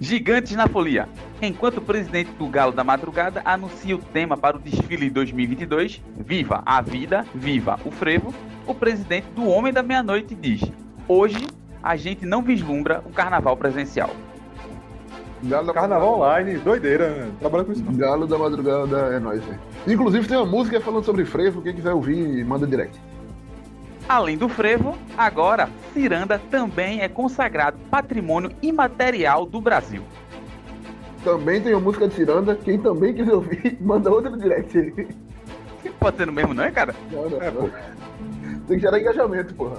Gigantes na folia. Enquanto o presidente do Galo da Madrugada anuncia o tema para o desfile 2022, Viva a Vida, Viva o Frevo, o presidente do Homem da Meia-Noite diz: Hoje a gente não vislumbra o carnaval presencial. Galo carnaval online, doideira, né? Trabalha com isso. Não. Galo da Madrugada é nóis, velho. Inclusive tem uma música falando sobre frevo, quem quiser ouvir, manda direct. Além do frevo, agora Ciranda também é consagrado patrimônio imaterial do Brasil. Também tem uma música de Ciranda, quem também quiser ouvir, manda outra no direct. Pode ser no mesmo, não é, cara? Não, não, é, não. Tem que gerar engajamento, porra.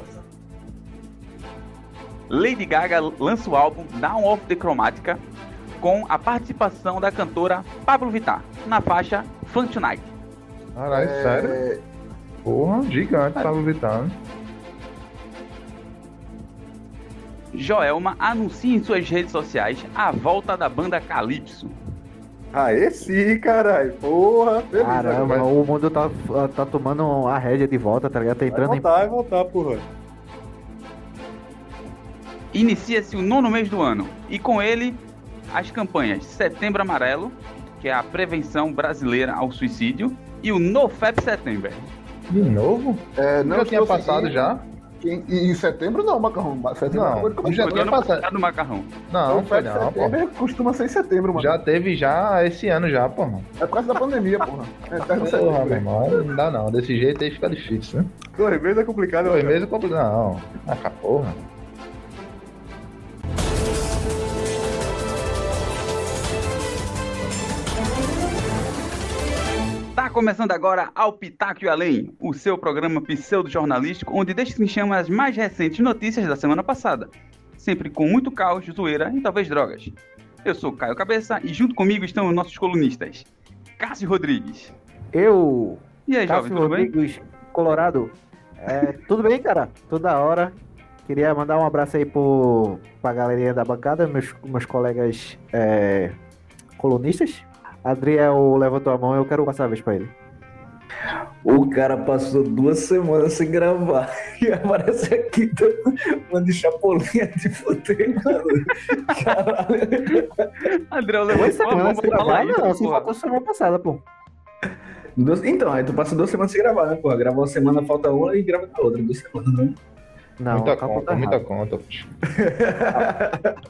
Lady Gaga lança o álbum Down of the Chromatica com a participação da cantora Pablo Vittar na faixa Fun Tonight. Caralho, é... sério? Porra, gigante, é. Pablo Vittar. Joelma anuncia em suas redes sociais a volta da banda Calypso. Aê sim, caralho. Porra, feliz Caramba, o mundo tá, tá tomando a rédea de volta, tá ligado? Tá entrando vai voltar, em... vai voltar, porra. Inicia-se o nono mês do ano e com ele as campanhas Setembro Amarelo, que é a prevenção brasileira ao suicídio, e o NoFap Setembro. De novo? É, não já tinha passado já? Em, em, setembro não, macarrão. Setembro não, não já tinha passado. no macarrão. Não, não foi não, setembro pô. costuma ser em setembro, mano. Já teve já esse ano já, porra. É por causa da pandemia, porra. É porra, setembro, meu irmão, não dá não. Desse jeito aí fica difícil, né? Dois meses é complicado. Dois meses é complicado. Não, ah, porra. Está começando agora ao Pitaco e Além, o seu programa pseudo-jornalístico, onde destrinchamos as mais recentes notícias da semana passada, sempre com muito caos, zoeira e talvez drogas. Eu sou Caio Cabeça e junto comigo estão os nossos colunistas, Cássio Rodrigues. Eu. E aí, Cássio jovem, tudo Rodrigues, bem? Colorado. É, tudo bem, cara? Toda hora. Queria mandar um abraço aí pro, pra galerinha da bancada, meus, meus colegas é, colunistas. Adriel levantou a mão e eu quero passar a vez pra ele. O cara passou duas semanas sem gravar e aparece aqui todo de chapolinha de fuder, Caralho. Adriel levantou a mão sem gravar? Não, assim faltou semana passada, pô. Então, aí tu passa duas semanas sem gravar, né, pô? Gravou uma semana, falta uma e grava na outra, duas semanas, né? Não, muita conta, muita conta.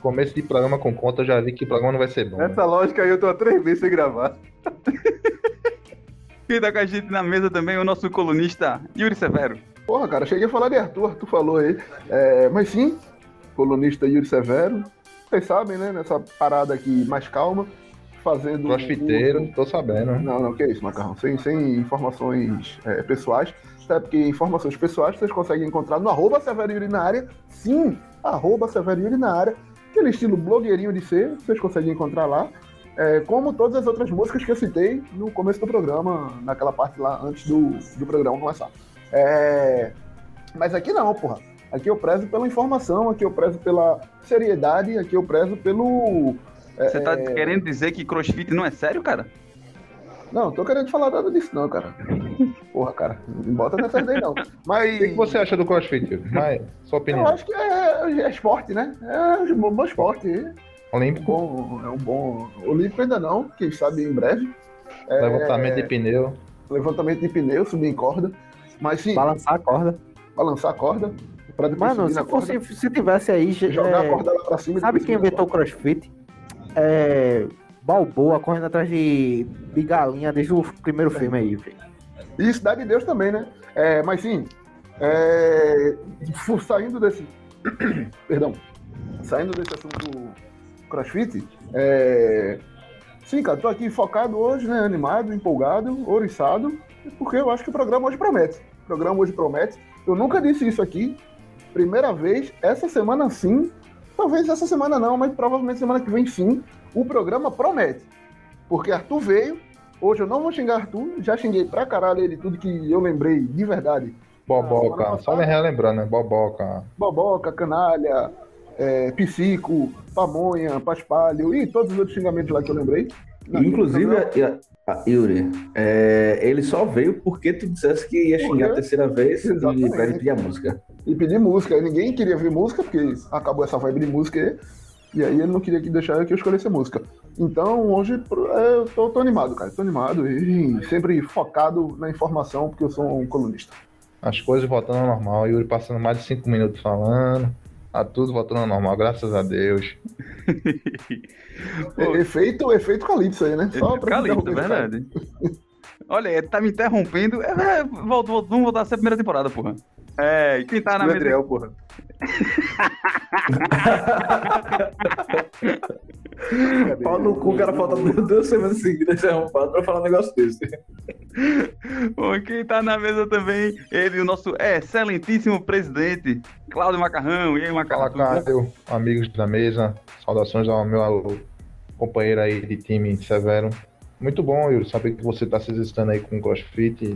Começo de programa com conta, eu já vi que o programa não vai ser bom. Essa né? lógica aí eu tô há três meses sem gravar. e tá com a gente na mesa também o nosso colunista Yuri Severo. Porra, cara, cheguei a falar de Arthur, tu falou aí. É, mas sim, colunista Yuri Severo. Vocês sabem, né? Nessa parada aqui mais calma, fazendo. Crossfiteiro, um... tô sabendo. Não, não, que é isso, Macarrão. Sem, sem informações é, pessoais até porque informações pessoais vocês conseguem encontrar no arroba Severo Yuri na área. Sim, arroba Severo Yuri na área. Aquele estilo blogueirinho de ser, vocês conseguem encontrar lá. É, como todas as outras músicas que eu citei no começo do programa, naquela parte lá antes do, do programa começar. É, mas aqui não, porra. Aqui eu prezo pela informação, aqui eu prezo pela seriedade, aqui eu prezo pelo. É, Você tá é, querendo dizer que crossfit não é sério, cara? Não, não tô querendo falar nada disso, não, cara. Porra, cara, não bota nessa ideia, não. Mas. O que, você acha do crossfit? Vai, sua opinião. Eu acho que é, é esporte, né? É um bom esporte. Olímpico? É um bom, é um bom. Olímpico ainda não, quem sabe em breve. É... Levantamento de pneu. Levantamento de pneu, subir em corda. Mas sim. Balançar a corda. Balançar a corda. Mano, se, fosse, se tivesse aí. Jogar é... a corda lá pra cima. Sabe quem inventou o crossfit? É. Balboa correndo atrás de, de galinha desde o primeiro filme aí, velho. E Cidade de Deus também, né? É, mas sim, é, saindo desse. Perdão. Saindo desse assunto crossfit, é, sim, cara, tô aqui focado hoje, né? Animado, empolgado, oriçado, porque eu acho que o programa hoje promete. O programa hoje promete. Eu nunca disse isso aqui. Primeira vez, essa semana sim. Talvez essa semana não, mas provavelmente semana que vem sim o programa promete. Porque Arthur veio, hoje eu não vou xingar Arthur, já xinguei pra caralho ele tudo que eu lembrei de verdade. Boboca, só me relembrando, né? Boboca. Boboca, canalha, é, psico, pamonha, paspalho e todos os outros xingamentos lá que eu lembrei. Inclusive, a, a, Yuri, é, ele só veio porque tu dissesse que ia xingar a terceira vez Exatamente. e pra ele pedir a música. E pedir música. Ninguém queria ver música, porque acabou essa vibe de música aí. E aí ele não queria que deixar que eu escolhesse a música. Então hoje é, eu tô, tô animado, cara. Tô animado e sempre focado na informação, porque eu sou um colunista. As coisas voltando ao normal, Yuri passando mais de cinco minutos falando. Tá tudo voltando ao normal, graças a Deus. Efeito, efeito Calypso aí, né? Só pra Calito, é verdade. Olha, tá me interrompendo. É, é, vamos voltar a ser a primeira temporada, porra. É, quem tá na O mesa. Adriel, porra. Pau no cu, cara falta duas semanas seguidas arrombado pra falar um negócio desse. Bom, quem tá na mesa também, ele, o nosso excelentíssimo presidente, Cláudio Macarrão. E aí, Macarrão? Fala? Cássio, amigos da mesa. Saudações ao meu companheiro aí de time, Severo. Muito bom, Yuri, saber que você tá se exercitando aí com o CrossFit.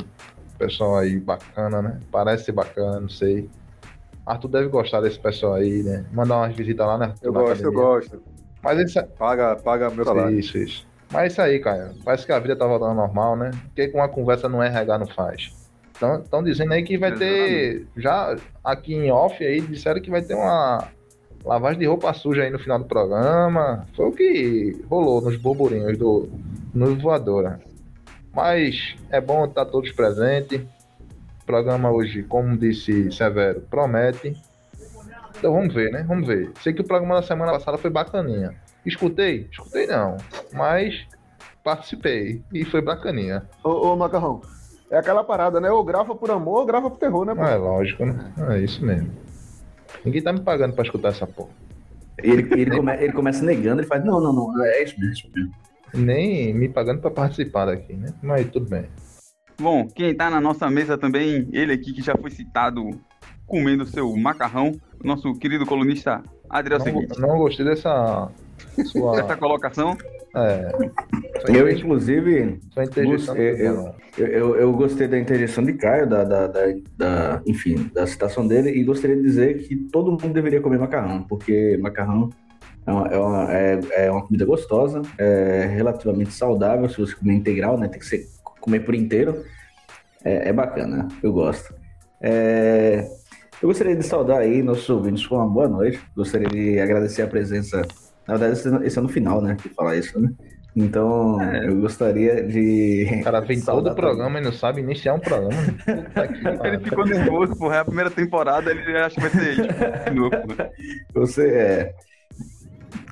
Pessoal aí bacana, né? Parece ser bacana, não sei. Arthur deve gostar desse pessoal aí, né? Mandar umas visitas lá, né? Eu na gosto, eu academia. gosto. Mas isso, é- Paga, paga meu salário. isso, isso. Mas é isso aí, cara. Parece que a vida tá voltando normal, né? O que com uma conversa no RH não faz? Estão dizendo aí que vai ter. Já aqui em off aí, disseram que vai ter uma lavagem de roupa suja aí no final do programa. Foi o que rolou nos burburinhos do no Voadora. Mas é bom estar todos presentes. O programa hoje, como disse Severo, promete. Então vamos ver, né? Vamos ver. Sei que o programa da semana passada foi bacaninha. Escutei? Escutei não. Mas participei. E foi bacaninha. Ô, ô, Macarrão, é aquela parada, né? Ou grava por amor ou grava por terror, né? pô? É lógico, né? É isso mesmo. Ninguém tá me pagando pra escutar essa porra. Ele, ele, come- ele começa negando, ele faz, não, não, não, é isso mesmo. Nem me pagando pra participar daqui, né? Mas tudo bem. Bom, quem tá na nossa mesa também, ele aqui que já foi citado comendo seu macarrão, nosso querido colunista Adriel Seguinte. Não, não gostei dessa sua. Essa colocação, É. Eu, inclusive, eu- eu, eu, eu gostei da interjeição de Caio, da, da, da, da- enfim, da citação dele, e gostaria de dizer que todo mundo deveria comer macarrão, porque macarrão é uma, é uma, é, é uma comida gostosa, é relativamente saudável, se você comer integral, né? Tem que ser comer por inteiro. É, é bacana, eu gosto. É, eu gostaria de saudar aí nossos ouvintes com uma boa noite. Gostaria de agradecer a presença. Na verdade, esse, é no final, né? Que falar isso, né? Então, eu gostaria de. O cara vem todo o programa e não sabe iniciar um programa. Ele ficou nervoso, porra, é a primeira temporada, ele acha que vai ser tipo, de novo, porra. Você é.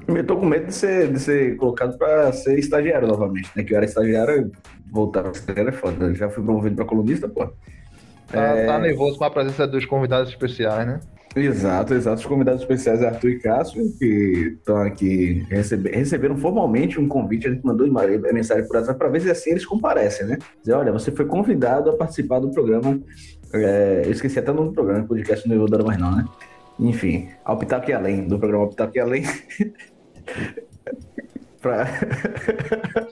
Eu tô com medo de ser, de ser colocado pra ser estagiário novamente, né? Que eu era estagiário e voltar pra estagiário é foda. Eu já fui promovido pra colunista, pô. Tá, É. tá nervoso com a presença dos convidados especiais, né? Exato, exato. Os convidados especiais é Arthur e Cássio, que estão aqui, recebe- receberam formalmente um convite, a gente mandou mensagem por WhatsApp para ver se assim eles comparecem, né? Dizer, olha, você foi convidado a participar do programa, é, eu esqueci até o nome do programa, podcast não vou dar mais não, né? Enfim, ao Pitaco e Além, do programa Pitaco e Além. pra...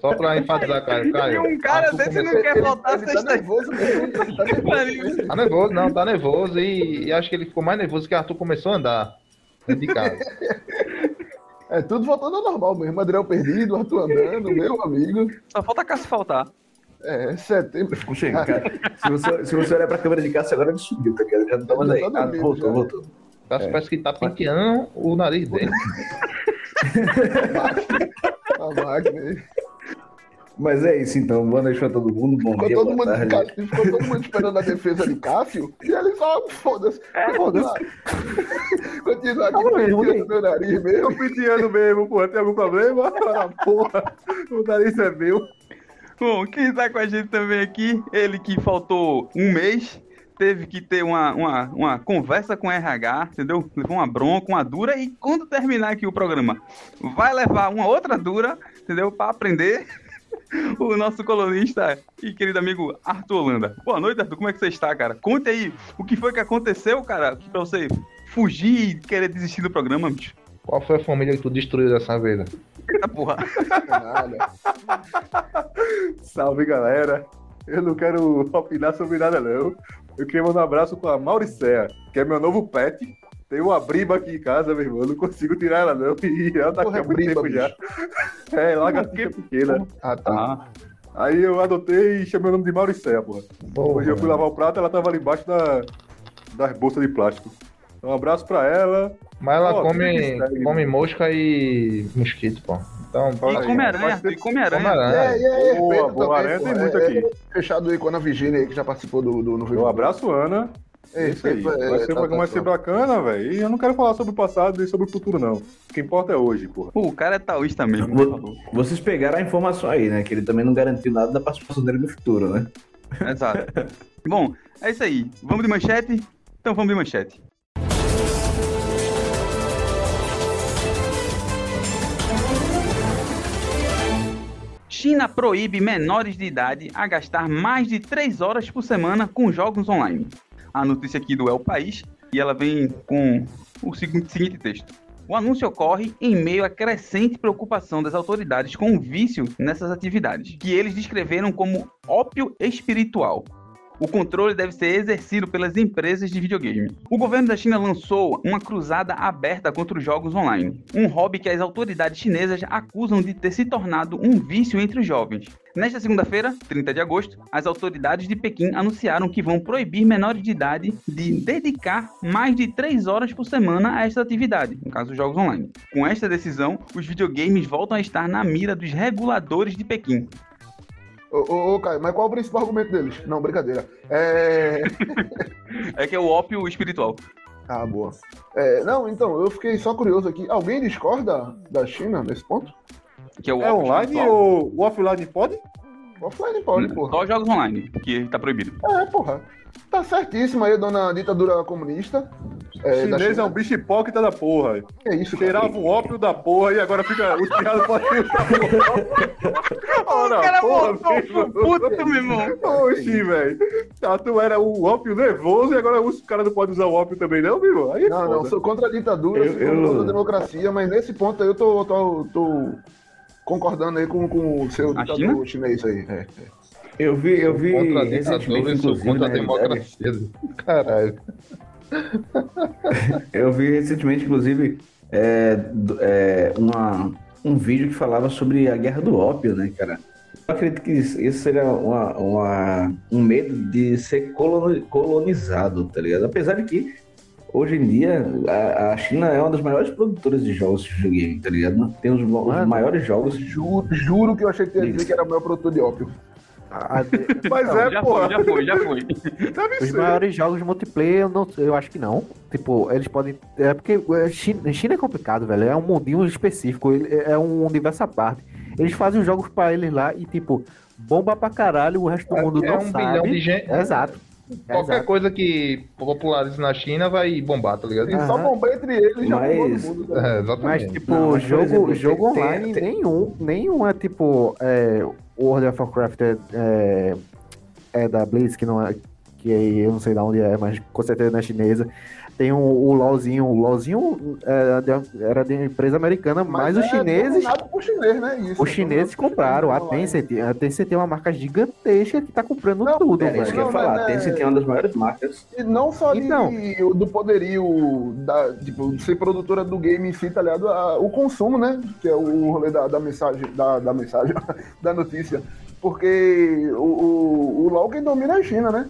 Só pra enfatizar, Caio. E Caio um cara desse não quer voltar ele tá sexta nervoso mesmo. Tá nervoso mesmo. Tá nervoso, não, tá nervoso. E, e acho que ele ficou mais nervoso que Arthur começou a andar dentro de casa. É tudo voltando ao normal mesmo. Adriel perdido, Arthur andando, meu amigo. Só falta Cássio faltar. É, setembro. Chega, cara. Se você, se você olhar pra câmera de Cássio agora, ele subiu, tá ligado? Já não tá mais aí. Tá Ah, dormindo, voltou, voltou. Cássio parece que tá penteando o nariz dele. A máquina aí. Mas é isso então, boa noite pra todo mundo, bom Ficou dia, todo, mundo, tarde. Ficou todo mundo esperando a defesa de Cássio e ele só, foda-se. Continua Continua aqui penteando meu nariz mesmo. Tô penteando mesmo, porra. Tem algum problema? Porra. O nariz é meu. Bom, quem tá com a gente também aqui, ele que faltou um mês, teve que ter uma, uma, uma conversa com o RH, entendeu? Levou uma bronca, uma dura, e quando terminar aqui o programa, vai levar uma outra dura, entendeu? Pra aprender. O nosso colunista e querido amigo Arthur Holanda. Boa noite, Arthur. Como é que você está, cara? Conte aí o que foi que aconteceu, cara, pra você fugir e querer desistir do programa, bicho. Qual foi a família que tu destruiu dessa vez? Eita porra. Salve, galera. Eu não quero opinar sobre nada, não. Eu queria mandar um abraço com a Mauricéia, que é meu novo pet. Tem uma briba aqui em casa, meu irmão. Eu não consigo tirar ela, não. E ela tá aqui há muito briba, tempo já. É, lagartixa pequena. Ah, tá. Aí eu adotei e chamei o nome de Mauricéia, porra. Hoje eu fui lavar o prato, ela tava ali embaixo da, das bolsas de plástico. Um abraço pra ela. Mas ela Pô, come, come mosca e mosquito, pô. Então, E vai aranha, e come aranha. é, é Boa, herpeto boa, aranha tem muito É- aqui. é fechado aí com a Ana Virgínia aí, que já participou do, do, no Um abraço, Ana. É, Isso aí. é- Vai ser, tá- vai tá- ser bacana, velho. E eu não quero falar sobre o passado e sobre o futuro, não. O que importa é hoje, porra. Pô, o cara é taoísta mesmo. Vo- Vocês pegaram a informação aí, né? Que ele também não garantiu nada da participação dele no futuro, né? Exato. Bom, é isso aí. Vamos de manchete? Então vamos de manchete. China proíbe menores de idade a gastar mais de 3 horas por semana com jogos online. A notícia aqui do o País e ela vem com o seguinte texto. O anúncio ocorre em meio à crescente preocupação das autoridades com o vício nessas atividades, que eles descreveram como ópio espiritual. O controle deve ser exercido pelas empresas de videogame. O governo da China lançou uma cruzada aberta contra os jogos online, um hobby que as autoridades chinesas acusam de ter se tornado um vício entre os jovens. Nesta segunda-feira, 30 de agosto, as autoridades de Pequim anunciaram que vão proibir menores de idade de dedicar mais de 3 horas por semana a esta atividade, no caso, os jogos online. Com esta decisão, os videogames voltam a estar na mira dos reguladores de Pequim. Ô, ô, ô, Caio, mas qual é o principal argumento deles? Não, brincadeira. É. É que é o ópio espiritual. Ah, boa. É, não, então, eu fiquei só curioso aqui. Alguém discorda da China nesse ponto? Que é o É online espiritual. ou o offline pode? Offline pode, porra. Só jogos online, que tá proibido. É, porra. Tá certíssimo aí, dona ditadura comunista. É, Chinês é um bicho hipócrita da porra. Que é isso, cara? Um ópio da porra e agora fica. Os piados podem usar o cara porra, voltou pro puto, meu irmão. Oxi, velho. Tá, tu era o ópio nervoso e agora os caras não podem usar o ópio também, não, viu? Aí é Não, não, foda. sou contra a ditadura, Eu- sou eu- contra a democracia, mas nesse ponto aí eu tô, tô, tô concordando aí com, com o seu A ditador chinês aí. É, é. Eu vi, eu vi contra a recentemente, inclusive, contra a realidade, democracia. Caralho. Eu vi recentemente, inclusive, é, é, uma, um vídeo que falava sobre a guerra do ópio, né, cara? Eu acredito que isso, seria uma, uma- um medo de ser coloni- colonizado, tá ligado? Apesar de que, hoje em dia, a, a China é uma das maiores produtoras de jogos de videogame, tá ligado? Tem os, os maiores jogos. Juro, juro que eu achei que ia dizer que era o meu produtor de ópio. A- a- Mas Não, é, já porra. foi, já foi, já foi. Deve Os ser. maiores jogos multiplayer, eu, não, eu acho que não. Tipo, eles podem. É porque é, China, China é complicado, velho. É um mundinho específico. ele- É um universo à parte. Eles fazem os jogos pra eles lá e, tipo, bomba pra caralho, o resto do mundo é não um sabe. bilhão de gente. Exato. Qualquer Exato. coisa que popularize na China vai bombar, tá ligado? E só bombar entre eles já Mas- bombou todo mundo. tá? É, Mas, tipo, Não, mas, jogo, exemplo, jogo tem- online, tem- nenhum, nenhum é tipo. É, World of Warcraft é, é, é da Blizz, que não é. Que eu não sei de onde é, mas com certeza não é chinesa. Tem o, o LOLzinho. O LOLzinho era de, era de uma empresa americana, mas, os é chineses. por chinês, né? Isso, Os chineses compraram. A Tencent, a Tencent é uma marca gigantesca que tá comprando Não, tudo, É, isso que eu velho. ia falar. Não, Tem é- Tencent é uma das maiores marcas. E não só de- Então. do poderio da, tipo, de ser produtora do game em si, tá ligado? A- o consumo, né? Que é o rolê da, da mensagem, da, da mensagem, da notícia. Porque o, o, o LoL quem domina é a China, né?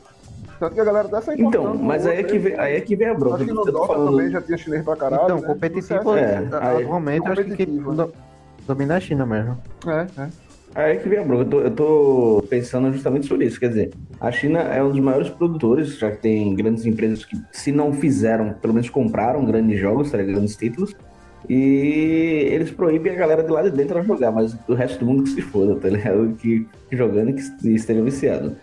Tanto que a galera tá saindo Então, mas aí é que vem, aí é que vem a bronca. Acho que no Dota falando- também já tinha chinês pra caralho. Então, né? competitivo, É, é, aí- atualmente, eu acho que né? do- domina é a China mesmo. É, é. Aí é que vem a bronca. Eu tô, eu tô pensando justamente sobre isso. Quer dizer, a China é um dos maiores produtores, já que tem grandes empresas que, se não fizeram, pelo menos compraram grandes jogos, tá ligado? grandes títulos. E eles proíbem a galera de lá de dentro a jogar, mas o resto do mundo que se foda, tá ligado? Que, que jogando e que esteja viciado.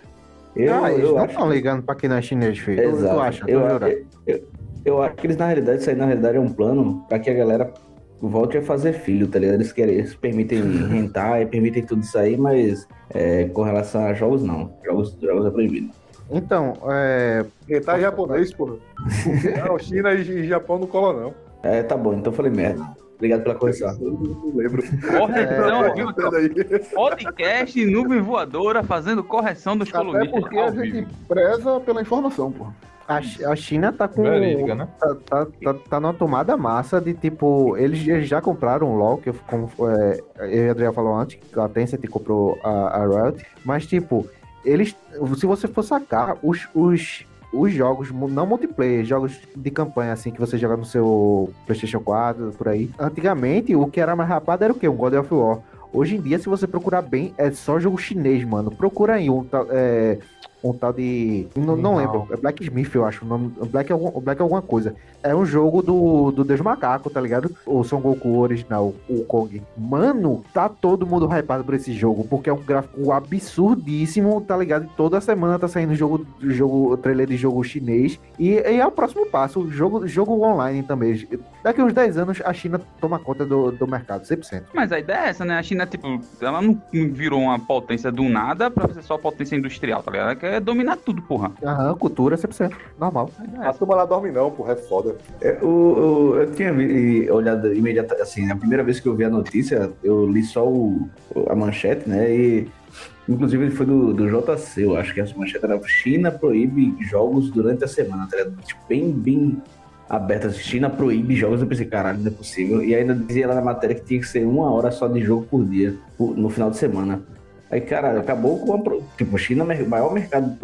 Eu, ah, eles eu não estão ligando pra quem não é chinês, filho. Exato. Tu acha? Eu, eu, eu, eu acho que eles, na realidade, isso aí na realidade é um plano pra que a galera volte a fazer filho, tá ligado? Eles querem, eles permitem rentar e permitem tudo isso aí, mas é, com relação a jogos, não. Jogos, jogos é proibido. Então, é, Rentar japonês, porra. Não, China e Japão não cola, não. É, tá bom, então eu falei merda. Obrigado pela correção. Não lembro. Correção, viu? Entenda aí. Podcast Nuvem Voadora fazendo correção dos Até colunistas porque a vivo. gente preza pela informação, pô. a, a China tá com. Verídica, né? Tá, tá, tá, tá numa tomada massa de tipo. Eles, eles já compraram o LOL, que eu- como é, eu e a Adriel falou antes, que a Tencent comprou a, a Riot. Mas, tipo, eles. Se você for sacar, os. os os jogos, não multiplayer, jogos de campanha, assim, que você joga no seu PlayStation 4, por aí. Antigamente, o que era mais rapado era o quê? Um God of War. Hoje em dia, se você procurar bem, é só jogo chinês, mano. Procura aí um tal, é, um tal de. Não, não lembro. É Black Smith, eu acho. O nome, Black, é algum, Black é alguma coisa. É um jogo do, do Deus Macaco, tá ligado? O Son Goku original, o Kong. Mano, tá todo mundo hypado por esse jogo, porque é um gráfico absurdíssimo, tá ligado? E toda semana tá saindo jogo, jogo trailer de jogo chinês. E, e é o próximo passo, jogo, jogo online também. Daqui uns 10 anos, a China toma conta do, do mercado, 100%. Mas a ideia é essa, né? A China, tipo, ela não virou uma potência do nada pra ser só potência industrial, tá ligado? Ela quer dominar tudo, porra. Aham, cultura 100%, normal. A é A turma lá dorme não, porra, é foda. É, o- o- eu tinha olhado imediatamente, assim, a primeira vez que eu vi a notícia, eu li só o, a manchete, né? E inclusive foi do, do JC, eu acho que essa manchete era China proíbe jogos durante a semana, tá ligado? Tipo, bem, bem aberta. China proíbe jogos, eu pensei, caralho, não é possível. E ainda dizia lá na matéria que tinha que ser uma hora só de jogo por dia, no final de semana. Aí, cara, acabou com a. Tipo, China é o maior mercado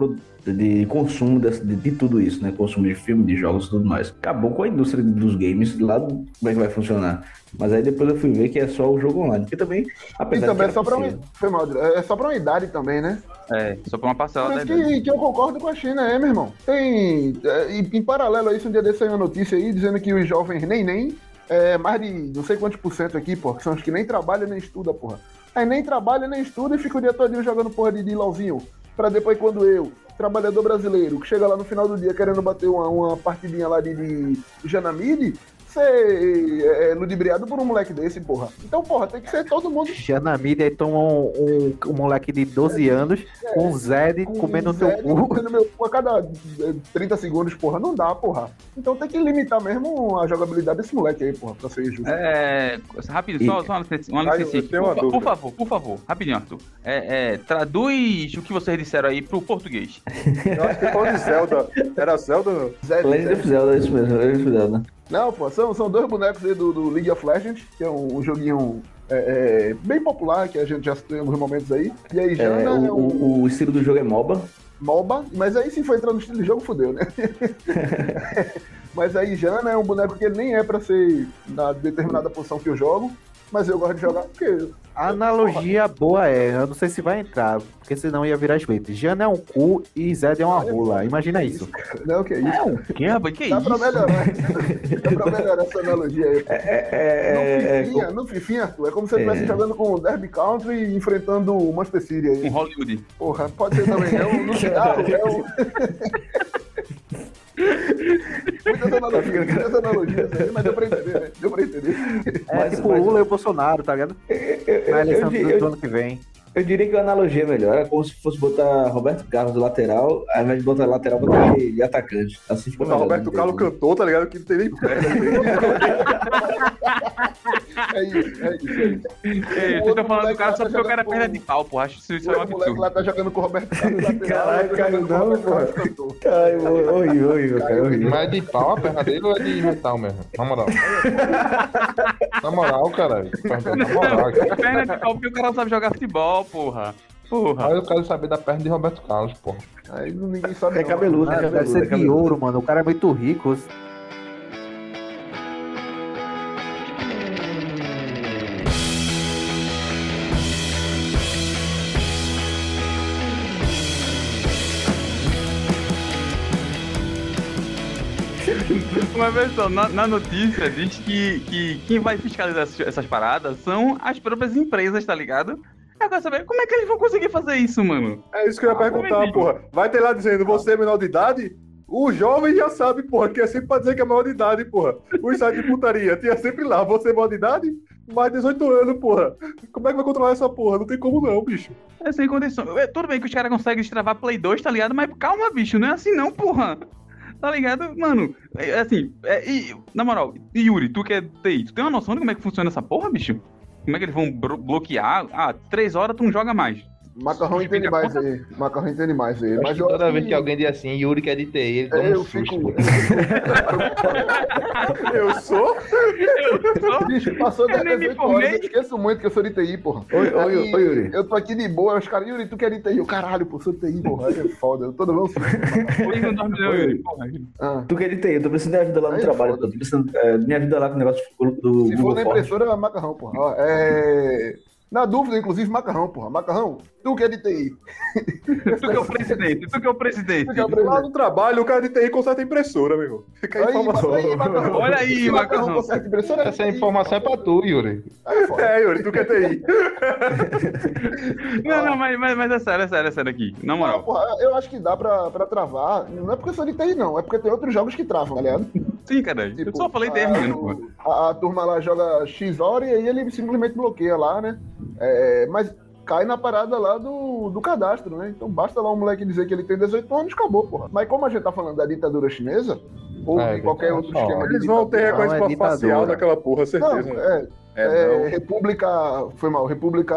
de consumo desse- de, de tudo isso, né? Consumo de filme, de jogos e tudo mais. Acabou com a indústria dos games lá, como é que vai funcionar? Mas aí depois eu fui ver que é só o jogo online. Porque também, E apesar também é de só pra, possível- uma, foi mal, André. é só pra uma idade também, né? É, só pra uma parcela ideia. que, que eu concordo com a China, é, meu irmão. Tem. é, e em paralelo a isso, um dia desse saiu uma notícia aí dizendo que os jovens nem nem, é, mais de não sei quantos por cento aqui, porra, que são os que nem trabalham nem estudam, porra. Aí nem trabalha nem estuda e fica o dia todo jogando porra de, LOLzinho. Pra depois, quando eu, trabalhador brasileiro, que chega lá no final do dia querendo bater uma, uma partidinha lá de, de Janamide, ser é, ludibriado por um moleque desse, porra. Então, porra, tem que ser todo mundo Xana Mídia aí toma um, um, um moleque de 12 anos com um Zed com comendo o Zé teu cu. comendo meu cu a cada eh, 30 segundos, porra. Não dá, porra. Então tem que limitar mesmo a jogabilidade desse moleque aí, porra, pra ser justo. É, rapidinho, só, só uma licença, uma licença Por, fa- por favor, por favor, rapidinho, Arthur. É, é, traduz o que vocês disseram aí pro português. Eu acho que falou de Zelda. Era Zelda? Zé, Legend of Zelda, é isso mesmo, Legend of Zelda. Não, pô, são, são dois bonecos aí do, do League of Legends, que é um, um joguinho é, é, bem popular, que a gente já tem alguns momentos aí. E aí, É, Jana é, o, um o- o estilo do jogo é MOBA. MOBA, mas aí se for entrar no estilo de jogo, fodeu, né? mas aí, Jana é um boneco que ele nem é pra ser na determinada posição que eu jogo, mas eu gosto de jogar porque A analogia boa é, eu não sei se vai entrar, porque senão ia virar split. Jana é um cu e Zed é uma rola. Imagina isso. Não, que é isso. É um que, rapaz? Que Dá isso? pra melhorar. Dá pra melhorar essa analogia aí. É, é, é, no Fifinha, no Fifinha, Arthur, é como se você É. estivesse jogando com o Derby Country e enfrentando o Manchester City aí. Um Hollywood. Porra, pode ser também. É um, no final, é um... Muitas analogias, muitas analogias aí, mas deu pra entender, né? Deu pra entender. É Mas- tipo mas- o Lula e o Bolsonaro, tá ligado? Na eleição eu- do, eu- do ano que vem. Eu diria que a analogia é melhor. É como se fosse botar Roberto Carlos do lateral, ao invés de botar lateral, botar ele de atacante. Assim fica Botar Roberto né? Carlos cantou, tá ligado? Que não tem nem perna. É isso, é isso. É isso. O vocês outro estão falando do cara só tá porque o cara é perna de pau, porra. Acho que isso O é um moleque absurdo. lá tá jogando com o Roberto Carlos. Caralho, com o não. Ai, horrível, horrível, cara, horrível. Mas é de pau a perna dele ou é de metal mesmo? Na moral. Na moral, cara. Na moral. É perna de pau porque o cara não sabe jogar futebol, porra. Porra. Mas eu quero saber da perna de Roberto Carlos, porra. Aí ninguém sabe. É cabeludo, é cabeludo. deve ser é de ouro, mano. O cara é muito rico. Mas veja só, na, na notícia diz que, que quem vai fiscalizar essas, essas paradas são as próprias empresas, tá ligado? Eu quero saber como é que eles vão conseguir fazer isso, mano. É isso que eu ia Ah, perguntar, entendi. porra. Vai ter lá dizendo, você é menor de idade? O jovem já sabe, porra, que é sempre pra dizer que é menor de idade, porra. O site de putaria tinha sempre lá, você é menor de idade? Mais 18 anos, porra. Como é que vai controlar essa porra? Não tem como não, bicho. É sem condição. É, tudo bem que os caras conseguem destravar Play 2, tá ligado? Mas calma, bicho, não é assim não, porra. Tá ligado? Mano, é assim, é, e, na moral, Yuri, tu que é TI, tu tem uma noção de como é que funciona essa porra, bicho? Como é que eles vão bloquear? Ah, três horas tu não joga mais. Macarrão Explica entende mais conta. aí. Macarrão entende mais aí. Eu Mas que eu toda vez que alguém diz assim, Yuri quer de TI, ele toma É, um eu susto. fico. Eu sou? Bicho, passou Eu das nem me 18 horas, formei. eu esqueço muito que eu sou de TI, porra. Oi, oi, Aí, oi, Yuri. Eu tô aqui de boa, os caras, Yuri, tu quer de TI? Eu, caralho, pô, sou de TI, porra. É foda. Eu tô no meu Yuri. Porra. ah. Tu quer de TI, eu tô precisando de ajuda lá no Aí, trabalho. foda. Eu tô precisando é, me ajudar lá com o negócio do, do Se for Google na Forms. impressora, é macarrão, porra. Ó, é... Na dúvida, inclusive, macarrão, porra. Macarrão, tu que é de TI. Tu que é o presidente, tu que é o presidente. Tu que é o Lá presidente. no trabalho, o cara de TI conserta a impressora, meu irmão. Fica aí informação. aí, macarrão. Olha aí, Se macarrão. conserta impressora, Essa TI. informação é pra tu, Yuri. É. É, Yuri, tu quer TI. Não, não, mas, mas, mas é sério, é sério, é sério aqui. Na Não, moral. porra, eu acho que dá pra, pra travar. Não é porque eu sou de TI, não. É porque tem outros jogos que travam, tá ligado? Sim, cara. Eu Tipo, só falei terminando, pô. A, a turma lá joga X hora e aí ele simplesmente bloqueia lá, né? É, mas cai na parada lá do, do cadastro, né? Então basta lá um moleque dizer que ele tem 18 anos, acabou, porra. Mas como a gente tá falando da ditadura chinesa, ou É, de qualquer então, outro esquema de Eles vão ter reconhecimento é facial daquela porra, Não, certeza. é, É, é, não. República. Foi mal, República.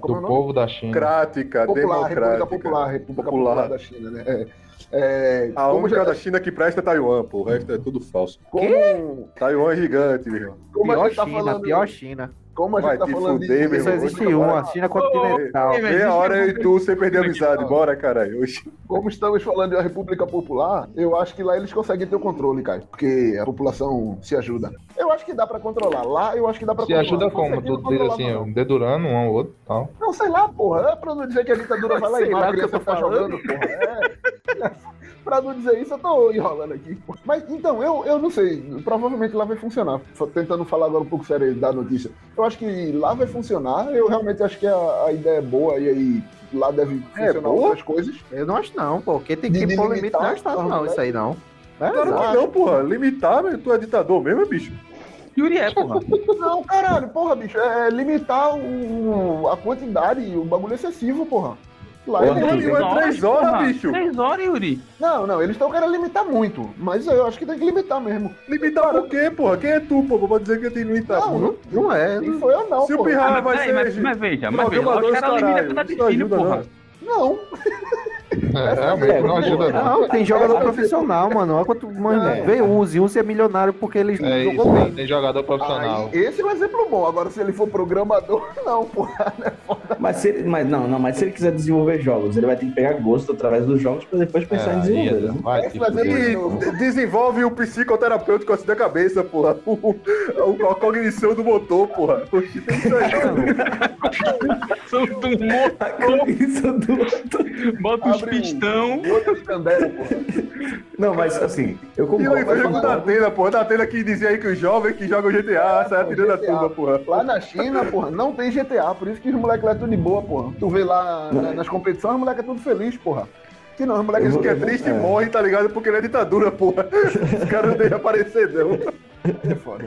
Como é o Do nome? povo da China. Democrática, Popular, República. Popular, República Popular. Popular, da China, né? É, é, A como única já- da China que presta é Taiwan, pô. O resto é tudo falso. como, Taiwan é gigante, meu irmão. como a Pior gente tá China, falando. pior China. Como a gente Vai tá te falando fuder, meu Só irmão. existe uma, China continental. Ei, Meia hora eu e tu sem perder a amizade. Bora, caralho. Oxi. Como estamos falando da República Popular, eu acho que lá eles conseguem ter o controle, cara. Porque a população se ajuda. Eu acho que dá pra controlar. Lá eu acho que dá pra Se controlar. ajuda Não como? Tu diz assim, não. dedurando um ao outro e tal. Não, sei lá, porra. É pra não dizer que a ditadura vai lá e mata a o que ficar falando. jogando, porra. É. pra não dizer isso, eu tô enrolando aqui. Mas então, eu, eu não sei. Provavelmente lá vai funcionar. Só tentando falar agora um pouco sério da notícia. Eu acho que lá vai funcionar. Eu realmente acho que a, a ideia é boa e aí lá deve É funcionar boa? outras coisas. Eu não acho não, pô. Porque tem De que pôr limite no Estado, não, mulher. isso aí não. É, Claro exato. que não, porra. Limitar, tu é ditador mesmo, bicho. Yuri é, porra. Não, caralho, porra, bicho, é limitar o, a quantidade, o bagulho excessivo, porra. Lá Porra, eles- Yuri, mas três horas, bicho. Três horas, Yuri. Não, não, eles estão querendo limitar muito, mas eu acho que tem que limitar mesmo. Limitar por quê, porra? Quem é tu, pô? Pra dizer que tem que limitar, Não, porra? não, Não é. nem foi eu não, Se o porra. Pirra- Ah, mas, vai ser mas, mas veja, mas veja. Os caras limitam cada isso destino, porra. não. Não, É, realmente não ajuda não. Não, tem jogador profissional, mano. Olha quanto. Mano, É. o Uzi. Uzi é milionário porque ele É jogou isso, bem. tem, tem jogador profissional. aí, esse é um exemplo bom. Agora, se ele for programador, não, porra, né? Foda. Mas se ele, mas não, não, mas se ele quiser desenvolver jogos, ele vai ter que pegar gosto através dos jogos pra depois pensar em É, desenvolver. aí, né? vai Esse te vai ser fuder. de E novo. de- desenvolve o psicoterapêutico assim da cabeça, porra. O, o- a cognição do motor, porra. Oxi, tem isso aí. São tumor, Isso do... bota os Abre um- pistão. Outro escandelo, porra. Não, mas assim, eu E concordo. com o falar. Datena, porra. Datena que dizia aí que os jovens que jogam GTA sai atirando a turma, porra. Lá na China, porra, não tem GTA, por isso que os moleques lá é tudo de boa, porra. Tu vê lá na- nas competições, os moleques é tudo feliz, porra. Que não, os moleques que é triste é. morre, tá ligado? Porque ele é ditadura, porra. Os caras não deixam aparecer, não. é foda.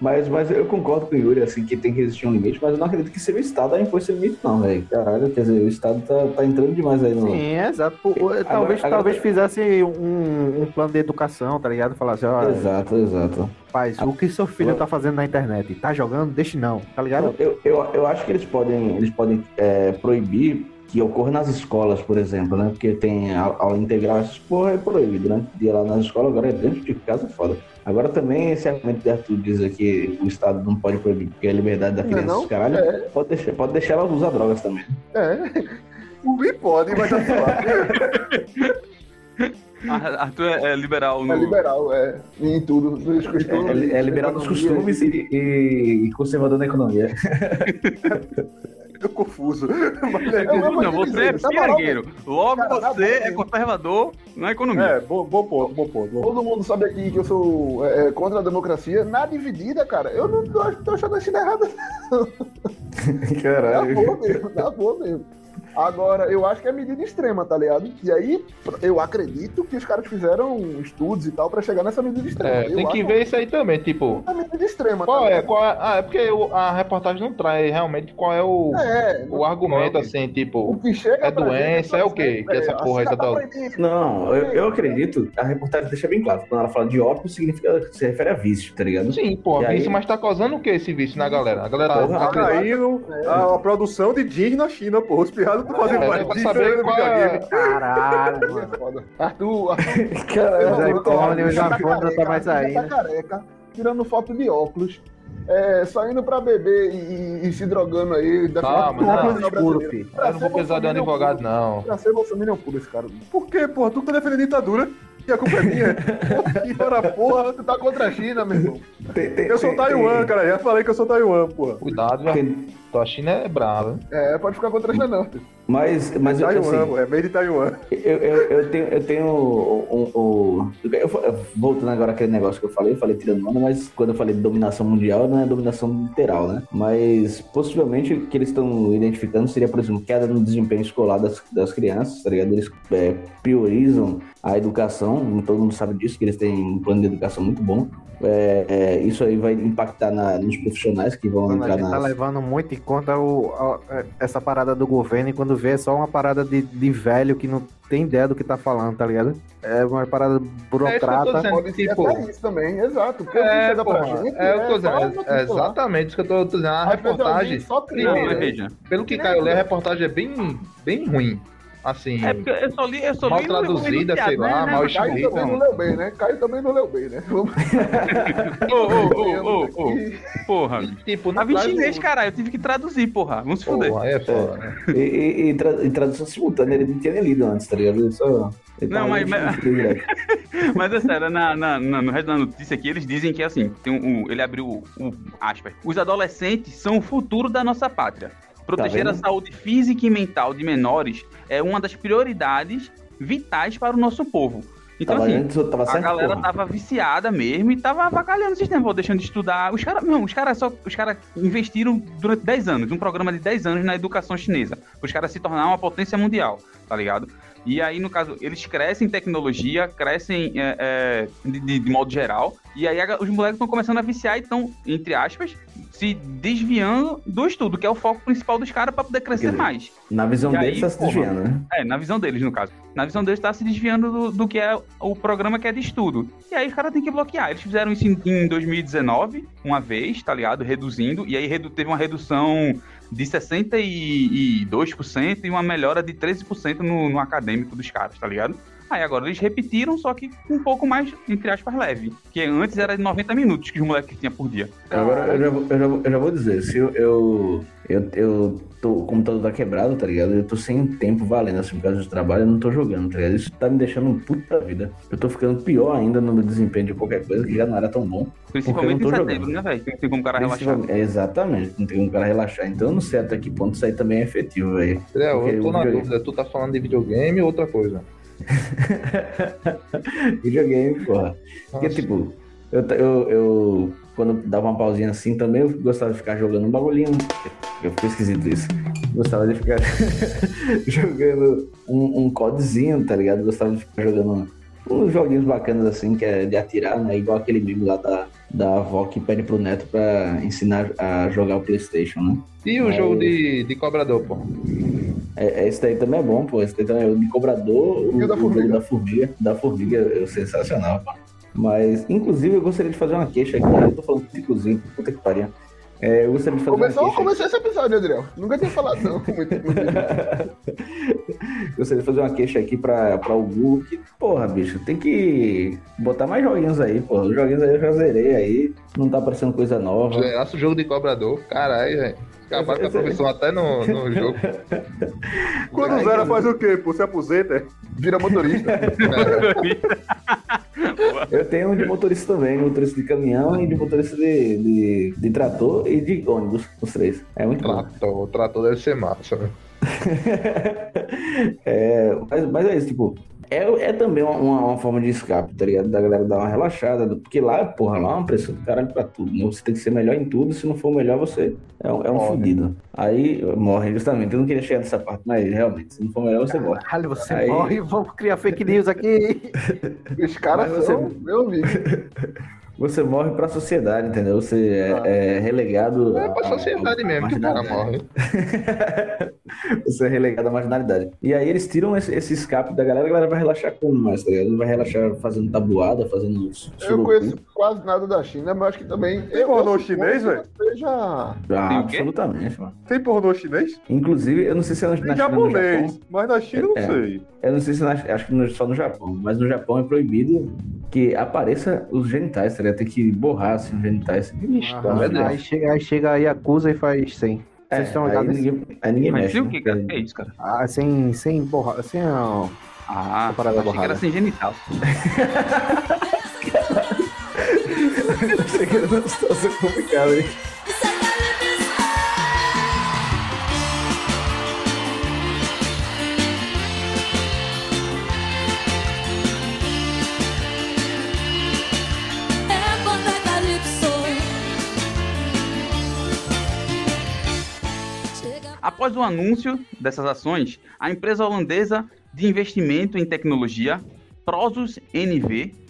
Mas, mas eu concordo com o Yuri, assim, que tem que existir um limite, mas eu não acredito que seja o Estado a impor esse limite, não, velho. Caralho, quer dizer, o Estado tá, tá entrando demais aí no. Sim, é exato. Pô, talvez, agora- talvez fizesse um, um plano de educação, tá ligado? Falasse, ó, Exato, exato. rapaz, o que seu filho tá fazendo na internet? Tá jogando? Deixe não, tá ligado? Eu, eu, eu acho que eles podem, eles podem é, proibir que ocorra nas escolas, por exemplo, né? Porque tem aula integral, essas porra é proibido, né? E lá nas escolas, agora é dentro de casa, foda. Agora também, esse argumento de Arthur dizer que o Estado não pode proibir porque é a liberdade da Não é criança, não? os caralho, É. pode, deixar, pode deixar ela usar drogas também. É. O Me pode, mas tá suave. Arthur é, é liberal no. É liberal, é. Em tudo. Nos É, costumes. é, é liberal dos economia. costumes e, e- e conservador da economia. Eu confuso. Mas é, Eu Não, você é dizer, moral, pirgueiro. Logo Cara, na você é mesmo. conservador na economia. é bom, bom ponto, bom ponto. Bom. Todo mundo sabe aqui que eu sou é, contra a democracia. Na dividida, cara, eu não tô, tô achando a China errada. Na Caralho. boa mesmo, na boa mesmo. Agora, eu acho que é medida extrema, tá ligado? E aí, eu acredito que os caras fizeram estudos e tal pra chegar nessa medida extrema. É, tem que ver isso aí também, tipo. uma medida extrema. Qual tá é? ligado? Qual é? Ah, é porque o- a reportagem não traz realmente qual é o, É, o argumento, assim, o tipo. que chega é pra doença, gente é o quê? Que essa a porra aí China tá. Não, eu, eu acredito, a reportagem deixa bem claro, quando ela fala de ópio, significa se refere a vício, tá ligado? Sim, pô, E aí- vício, mas tá causando o que esse vício na galera? A galera Porra, Tá caindo a, a produção de jeans na China, pô. Os ligado? Tu fazendo É, mais disso, saber jogando qual é- videogame. Caralho, É mano. Arthur, Arthur Caralho, Zé Cone, tá Jafone não tá careca, mais aí, Tá careca, tirando foto de óculos, é, saindo pra beber e, e se drogando aí. Calma, não. da- Óculos escuro, filho. Eu não vou precisar de um advogado, puro. não. Pra ser bolsominion puro esse cara. Por quê, porra? Tu que tá defendendo a ditadura e a culpa é minha. hora, porra. Tu tá contra a China, meu irmão. Tem- tem- Eu sou tem- Taiwan, tem- cara. Já falei que eu sou Taiwan, porra. Cuidado, já. tem- Tua China é brava. É, pode ficar contra a China não. Mas, mas eu, Taiwan, assim, é meio de Taiwan. eu, eu, eu tenho, eu tenho um, um- eu- voltando agora aquele negócio que eu falei, eu falei tirando onda, mas quando eu falei de dominação mundial, não é dominação literal, né? Mas possivelmente o que eles estão identificando seria, por exemplo, queda no desempenho escolar das, das crianças, tá ligado? Eles é, priorizam a educação, todo mundo sabe disso, que eles têm um plano de educação muito bom. É, é, isso aí vai impactar na- nos profissionais que vão Mano, a entrar gente tá levando muito o, a- essa parada do governo e quando vê é só uma parada de, de velho que não tem ideia do que tá falando, tá ligado? É uma parada É isso que eu tô burocrata. dizendo. Pode ser Tipo, isso também, exato. Porque É, porra, gente é, que eu tô dizendo, é lá. exatamente isso que eu tô dizendo. A reportagem, Só cria, Não, né? veja. pelo que Caio lê, a reportagem é bem, bem ruim. Assim, É porque eu só li, eu só mal li traduzida, enunciado, sei lá, né, mal né? Caio escrita. também não leu bem, né? Caio também não leu bem, né? Ô, ô, ô, ô, ô, porra. Tipo, não Tava em chinês, caralho. Eu tive que traduzir, porra. Vamos se fuder. Porra, é né? E, e- e tra- e tradução simultânea, ele não tinha nem lido antes, tá ligado? Ele só. ele Não, mas- mas-. Mas é sério, na, na- na- no resto da notícia aqui, eles dizem que assim, tem um, um- ele abriu o, o aspas. Os adolescentes são o futuro da nossa pátria. Proteger Tá a saúde física e mental de menores é uma das prioridades vitais para o nosso povo. Então, tava, assim, tava a galera porra. tava viciada mesmo e tava avacalhando o sistema, deixando de estudar. Os caras, não, os caras só, os caras investiram durante 10 anos, um programa de 10 anos na educação chinesa, os caras se tornar uma potência mundial, tá ligado? E aí, no caso, eles crescem em tecnologia, crescem é, é, de, de- modo geral, e aí os moleques estão começando a viciar e estão, entre aspas, se desviando do estudo, que é o foco principal dos caras para poder crescer dizer, mais. Na visão E deles, tá se desviando, né? É, na visão deles, no caso. Na visão deles, tá se desviando do, do que é o programa que é de estudo. E aí os caras têm que bloquear. Eles fizeram isso em, em 2019, uma vez, tá ligado? Reduzindo. E aí redu- teve uma redução de 62% e uma melhora de 13% no, no acadêmico dos caras, tá ligado? Aí agora eles repetiram, só que um pouco mais, entre aspas, leve. Que antes era de 90 minutos que os moleques tinham por dia. Agora eu já, vou- eu, já, vou- eu já vou dizer, se eu, eu, eu, eu tô, o computador tá quebrado, tá ligado? Eu tô sem tempo valendo, assim, por causa do trabalho, eu não tô jogando, tá ligado? Isso tá me deixando um puto da vida. Eu tô ficando pior ainda no meu desempenho de qualquer coisa, que já não era tão bom. Principalmente em não tô setembro, né, velho? Não tem como o cara relaxar. É, exatamente, não tem como o cara relaxar. Então eu não sei até que ponto isso aí também é efetivo, velho. É, eu tô na dúvida, tu tá falando de videogame ou outra coisa? Videogame, porra. Porque, tipo, eu, eu, eu- quando dava uma pausinha assim também, eu gostava de ficar jogando um bagulhinho. Eu fiquei esquisito isso. Gostava de ficar jogando um, um codezinho, tá ligado? Gostava de ficar jogando uns joguinhos bacanas assim, que é de atirar, né? Igual aquele meme lá da, da avó que pede pro neto pra ensinar a jogar o Playstation, né? E o Mas- jogo de, de cobrador, pô? É, esse daí também é bom, pô. Esse daí também é o de cobrador, o, da formiga? da formiga. Da formiga é sensacional, pô. Mas, inclusive, eu gostaria de fazer uma queixa aqui. Eu tô falando tudo, inclusive, puta que pariu. É, eu gostaria de fazer Começou, uma queixa. começou esse episódio, Adriel. Nunca tinha falado, não. Muito. Gostaria de fazer uma queixa aqui pra, pra o Google que, porra, bicho, tem que botar mais joguinhos aí, porra. Os joguinhos aí eu já zerei aí, não tá aparecendo coisa nova. Zerasse o jogo de cobrador. Caralho, velho. Acabaram com a profissão até no, no jogo. Quando Ai, zera faz o quê, pô? Se aposenta, é? Vira motorista. Eu tenho um de motorista também, motorista de caminhão e de motorista de, de, de trator e de ônibus, os três. É muito bom. Trator, o trator deve ser massa, né? É, mas, mas é isso, tipo, é, é também uma, uma- forma de escape, tá ligado? Da galera dar uma relaxada, porque lá, porra, lá é uma pressão do caralho pra tudo. né? Você tem que ser melhor em tudo, se não for melhor, você é um, é um Morre. fudido. Aí morre, justamente. Eu não queria chegar nessa parte, mas realmente, se não for melhor, você morre. Caralho, você Aí- morre, vamos criar fake news aqui. Os caras Mas você- são, meu amigo. Você morre pra sociedade, entendeu? Você é, é relegado. É pra a- sociedade a- mesmo que o cara morre. Você é relegado à marginalidade. E aí eles tiram esse, esse escape da galera, a galera vai relaxar como mais, tá ligado? Vai relaxar fazendo tabuada, fazendo Eu conheço, quase nada da China, mas acho que também. Tem pornô chinês, velho? Seja. Ah, absolutamente, mano. Tem pornô chinês? Inclusive, eu não sei se é na, Tem China no japonês, Japão. mas na China eu não É. sei. Eu não sei se na, acho que só no Japão, mas no Japão é proibido que apareça os genitais, tá ligado? Tem que borrar assim, os genitais. Amor de Deus. aí, chega, aí chega aí, acusa e faz sem. É, Vocês estão aí, ligados ninguém, aí ninguém Mas mexe. e o né? que, cara? É isso, cara? Ah, sem, sem borrar, sem a... Ah, parada achei que era sem genital. Achei que era uma situação complicada, hein? Após o anúncio dessas ações, a empresa holandesa de investimento em tecnologia, Prosus NV,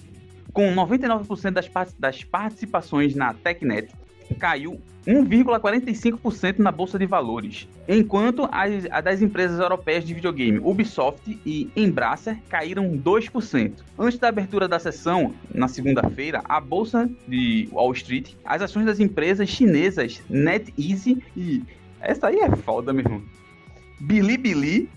com 99% das, das participações na TechNet, caiu 1,45% na bolsa de valores, enquanto as, das empresas europeias de videogame Ubisoft e Embracer caíram 2%. Antes da abertura da sessão, na segunda-feira, a bolsa de Wall Street, as ações das empresas chinesas NetEase e essa aí é foda, meu irmão. Bilibili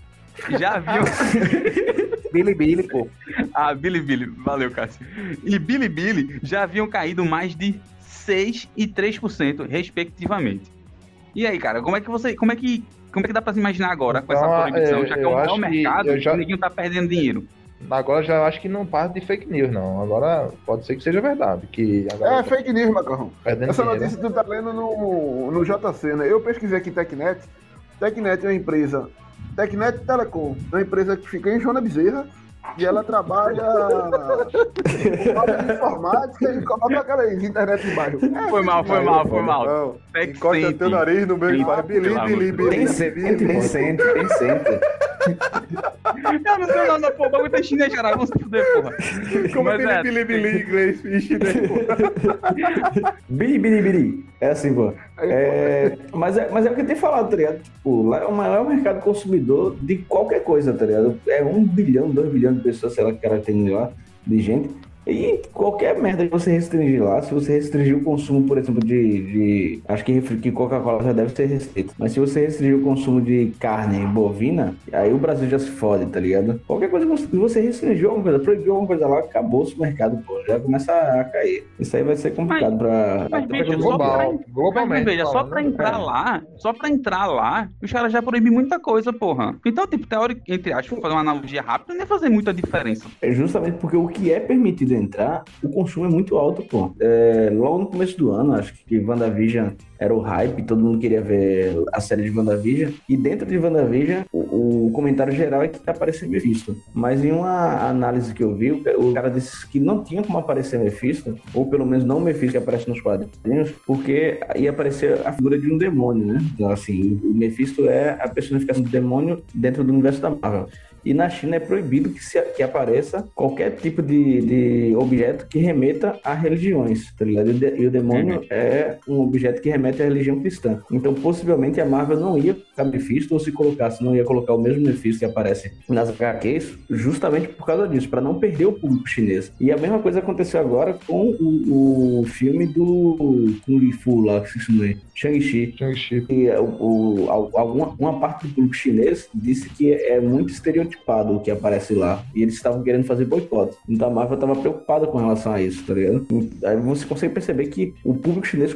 já viu Bilibili, pô. Ah, Bilibili, valeu, Cássio. E Bilibili já haviam caído mais de 6 e 3%, respectivamente. E aí, cara, como é que você. Como é que. Como é que dá pra se imaginar agora com essa Então, proibição? é, já que é um que mercado já- o neguinho tá perdendo dinheiro. Agora já acho que não parte de fake news, não. Agora pode ser que seja verdade. Que agora É fake news, Macarrão. perdendo Essa dinheiro. notícia tu tá lendo no, no JC, né? Eu pesquisei aqui Tecnet. Tecnet é uma empresa. Tecnet Telecom é uma empresa que fica em Joana Bezerra e ela trabalha com informática e coloca aquelas internet de bairro. É, Foi mal, foi mal, foi mal. Encosta teu nariz no meu e faz bili, bili, bili. Tem sempre, tem sempre, tem sempre. Eu não sei nada, pô. O bagulho tá chinês, cara. Vamos se fuder, porra. Como Mas é, bili, bili, bili em inglês e chinês, biri, biri. É assim, pô. É, mas, é, mas é o que tem falado, tá ligado? Tipo, lá é o maior mercado consumidor de qualquer coisa, tá ligado? É um bilhão, dois bilhões de pessoas, sei lá, que cara tem lá, de gente. E qualquer merda que você restringir lá, se você restringir o consumo, por exemplo, de. de- acho que, que Coca-Cola já deve ser restrito. Mas se você restringir o consumo de carne bovina, aí o Brasil já se fode, tá ligado? Qualquer coisa que você- restringiu alguma coisa, proibiu alguma coisa lá, acabou o mercado, pô. Já começa a cair. Isso aí vai ser complicado pra. mas, até pra quem- só Global, pra- globalmente. Mas veja, só pra né? entrar lá, só pra entrar lá, os caras já proíbem muita coisa, porra. Então, tipo, teórico, entre aspas, fazer uma analogia rápida, não ia fazer muita diferença. É justamente porque o que é permitido entrar, o consumo é muito alto, pô. É, logo no começo do ano, acho que WandaVision era o hype, todo mundo queria ver a série de WandaVision. E dentro de WandaVision, o, o comentário geral é que tá aparecendo Mephisto. Mas em uma análise que eu vi, o, cara disse que não tinha como aparecer Mephisto, ou pelo menos não o Mephisto que aparece nos quadrinhos, porque ia aparecer a figura de um demônio, né? Então, assim, o Mephisto é a personificação do demônio dentro do universo da Marvel. E na China é proibido que, se, que apareça qualquer tipo de, de objeto que remeta a religiões, tá ligado? E, o de- e o demônio é um objeto que remete à religião cristã. Então, possivelmente, a Marvel não ia colocar Mephisto, ou se colocasse, não ia colocar o mesmo Mephisto que aparece nas HQs, justamente por causa disso, para não perder o público chinês. E a mesma coisa aconteceu agora com o, o filme do Kung Fu lá, que se chama Shang-Chi. Shang-Chi. E o, o- al- alguma, uma parte do público chinês disse que é muito estereotipado o que aparece lá. E eles estavam querendo fazer boicote. Então a Marvel estava preocupada com relação a isso, tá ligado? Aí você consegue perceber que o público chinês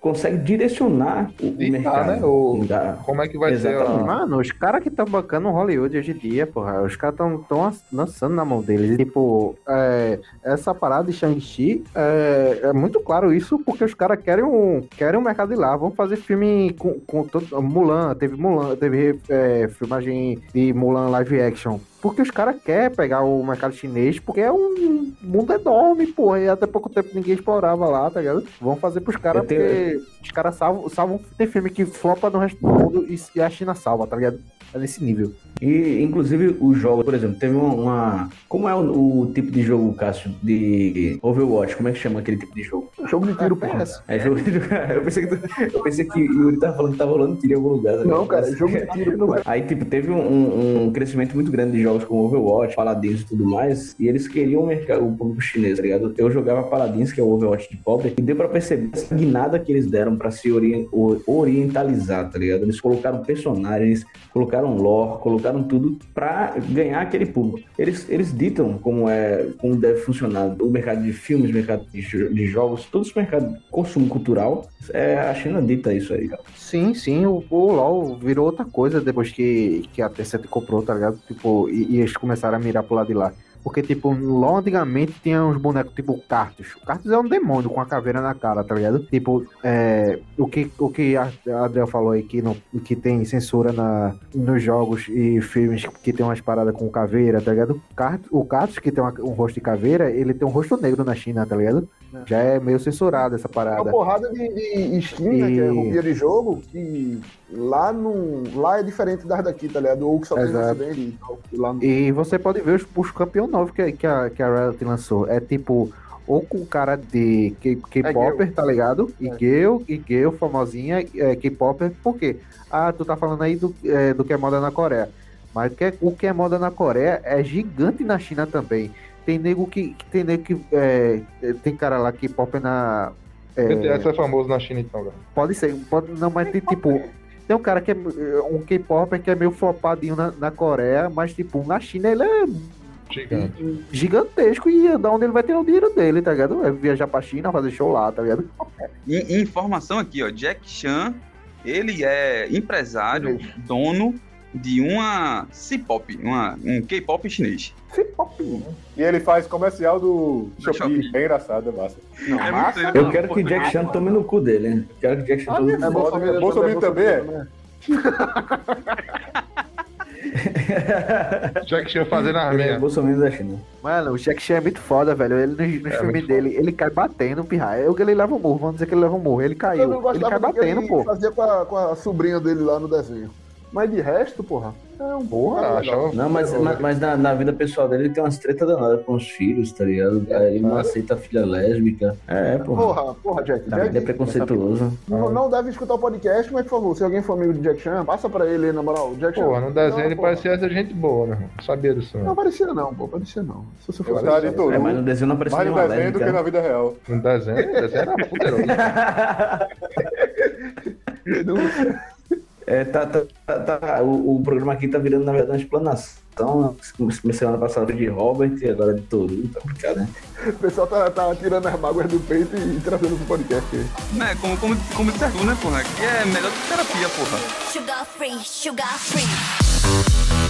consegue direcionar o, mercado. né? O- Da- Como é que vai Exatamente. ser a... Mano, os caras que estão bancando Hollywood hoje em dia, porra, os caras estão tão lançando na mão deles. E, tipo, é, essa parada de Shang-Chi é, é muito claro isso, porque os caras querem um, querem um mercado de lá. Vamos fazer filme com, com todo. Mulan, teve Mulan, teve é, filmagem de Mulan live action. Porque os caras querem pegar o mercado chinês, porque é um mundo enorme, porra. E até pouco tempo ninguém explorava lá, tá ligado? Vamos fazer pros caras, tenho- porque os caras salvam, salvam. Tem filme que flopa no resto do mundo e, a China salva, tá ligado? É nesse nível. E, inclusive, o jogo, por exemplo, teve uma. uma- Como é o, o tipo de jogo, Cássio, de Overwatch? Como é que chama aquele tipo de jogo? Jogo de tiro, É, porra. PS. É jogo de... eu, pensei que, tu- eu pensei que o Yuri tava falando que tava rolando tiro em algum lugar. tá Não, cara, jogo de tiro não. Aí, tipo, teve um, um- um crescimento muito grande de jogos como Overwatch, Paladins e tudo mais, e eles queriam o, mercado, o público chinês, tá ligado? Eu jogava Paladins, que é o Overwatch de pobre, e deu pra perceber essa guinada que eles deram pra se orientalizar, tá ligado? Eles colocaram personagens, colocaram lore, colocaram tudo pra ganhar aquele público. Eles, eles ditam como é, como deve funcionar o mercado de filmes, o mercado de, de jogos, todo esse mercado de consumo cultural, é, a China dita isso aí, cara. Sim, sim, o, o LoL virou outra coisa depois que, que a Tencent comprou, tá ligado? Tipo, e, e eles começaram a mirar pro lado de lá. Porque, tipo, LoL antigamente tinha uns bonecos tipo Cartus. O Cartus é um demônio com a caveira na cara, tá ligado? Tipo, é, o que, o que a Adriel falou aí, que, não, que tem censura na, nos jogos e filmes que tem umas paradas com caveira, tá ligado? O Cartus, que tem uma- um rosto de caveira, ele tem um rosto negro na China, tá ligado? Já é meio censurado essa É parada. uma porrada de, de skin, né? Que é E- roupinha de jogo, que lá, no, lá é diferente das daqui, tá ligado? Ou que só tem no Exato. ocidente e tal. E lá no... E você pode ver os, os campeão novos que, que, a, que a Riot lançou. É tipo, ou com cara de K- K-Popper, tá ligado? E Gale, e Gale, famosinha, é, K-Popper. Por quê? Ah, tu tá falando aí do, é, do que é moda na Coreia. Mas o que é, o que é moda na Coreia é gigante na China também. Tem nego que. tem nego que. é, é, tem cara lá que popper na. é, BTS é famoso na China então, cara. Pode ser, pode, não, mas tem tipo. Tem um cara que é eh, um K-Popper que é meio flopadinho na, na Coreia, mas tipo, na China ele é Gigante. gigantesco e é da onde ele vai tirar o dinheiro dele, tá ligado? É viajar pra China, fazer show lá, tá ligado? E- informação aqui, ó. Jack Chan, ele é empresário, dono de uma C-pop, uma, um K-pop chinês. E ele faz comercial do Shopee. Shopee. É engraçado, é massa. Não, É massa. muito- Eu quero que Jack Chan tome no cu dele, hein? Quero que Jack Chan tome no cu É Bolsonaro, Bolsonaro também é? né? Jack Chan fazendo as Ele é. Bolsonaro da China. Mano, o Jack Chan é muito foda, velho. Ele nos, nos É filmes dele, ele cai batendo, pirra. É o que ele leva um murro, vamos dizer que ele leva um murro. Ele Eu caiu. não Ele cai batendo, ele pô. fazia com a, com a sobrinha dele lá no desenho. Mas de resto, porra, é um Porra, achava. Não, mas, mas, mas na, na vida pessoal dele ele tem umas tretas danadas com os filhos, tá ligado? Aí ele não aceita a filha lésbica. É, porra. Porra, porra, Jack. Tá, Jack ele é preconceituoso. não, não deve escutar o podcast, mas por favor, se alguém for amigo de Jack Chan, passa pra ele, na moral. Jack Chan. Porra, no desenho ele porra. parecia ser gente boa, meu irmão. Sabia disso, Não não. parecia não, pô, parecia não. Se você gostava de Toru. É, mas no desenho não apareceu Mais no desenho do que lésbica. na vida real. No desenho, o desenho era poderoso. É, tá, tá, tá, tá- o, o programa aqui tá virando, na verdade, uma explanação. Comecei semana passada de Robert e agora de Toru. Tá complicado, né? O pessoal tá, tá tirando as mágoas do peito e, e trazendo pro podcast aí. Né, como, como, como disse tu, né, porra? Que é melhor do que terapia, porra. Sugar free, sugar free.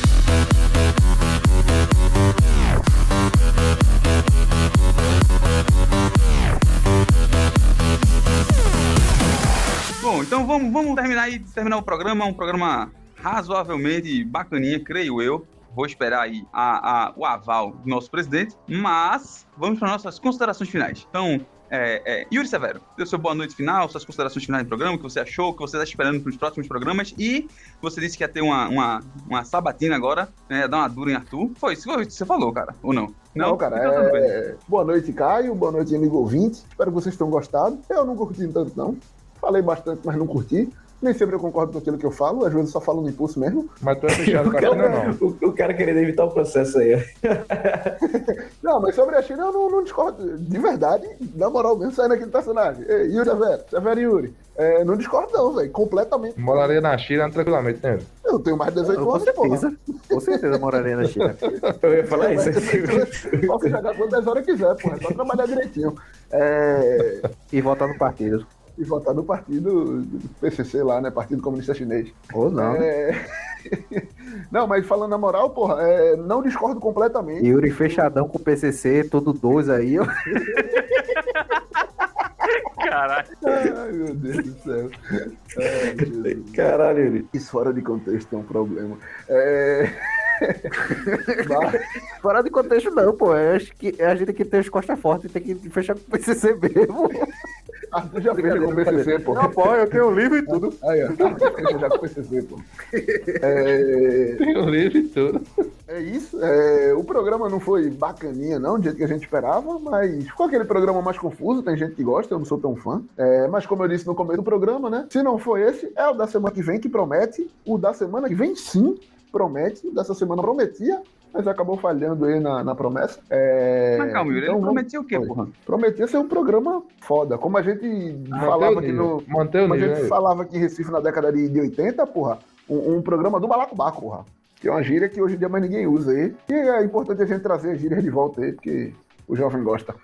Bom, então vamos, vamos terminar aí, terminar o programa, um programa razoavelmente bacaninha, creio eu. Vou esperar aí a, a- o aval do nosso presidente, mas vamos para nossas considerações finais. Então, é, é, Yuri Severo, dê sua boa noite final, suas considerações finais do programa, o que você achou, o que você está esperando para os próximos programas. E você disse que ia ter uma, uma, uma sabatina agora, né, dar uma dura em Arthur. Foi isso que você falou, cara, ou não? Não, cara, Então, tudo bem. é... Boa noite, Caio. Boa noite, amigo ouvinte. Espero que vocês tenham gostado. Eu não curti tanto, não. Falei bastante, mas não curti. Nem sempre eu concordo com aquilo que eu falo. Às vezes eu só falo no impulso mesmo. Mas tu é fechado com a China, não. O, o cara querendo evitar o processo aí. ó. Não, mas sobre a China eu não, não discordo. De verdade, na moral mesmo, saindo aqui do personagem. Ei, Yuri Severo, Severo Yuri. É, não discordo não, velho. Completamente. Moraria na China tranquilamente, né? Eu tenho mais de 18 Com anos, certeza. Com certeza moraria na China. Eu ia falar isso. Posso jogar quantas horas quiser, porra. É só trabalhar direitinho. É, E votar no partido. E votar no partido do PCC lá, né? Partido Comunista Chinês. Ou não. né? É... não, mas falando na moral, porra, é, não discordo completamente. Yuri fechadão com o PCC, todo dois aí, ó. Caralho. Ai, meu Deus do céu. Ai, Jesus. Caralho, Yuri. Isso fora de contexto é um problema. É... Mas- Fora de contexto, não, pô. Eu acho que a gente tem que ter as costas fortes e tem que fechar com o PCC mesmo. Tu já fecha com o PCC, pô. Não, pô, eu tenho um livro e tudo. Aí, ó. Fecha já com o PCC, pô. É... Tem o livro e tudo. É isso. É, o programa não foi bacaninha, não, do jeito que a gente esperava, mas ficou aquele programa mais confuso. Tem gente que gosta, eu não sou tão fã. É, mas como eu disse no começo do programa, né? Se não foi esse, é o da semana que vem que promete. O da semana que vem, sim, promete. O dessa semana prometia. Mas acabou falhando aí na, na promessa. É, Mas calma, Yuri, então ele vamos- prometeu o quê, porra? Prometia ser um programa foda. Como a gente falava aqui no. Manter o Como a gente falava aqui em Recife na década de, de 80, porra, um, um programa do Balacobaco, porra. Que é uma gíria que hoje em dia mais ninguém usa aí. E é importante a gente trazer as gírias de volta aí, porque o jovem gosta.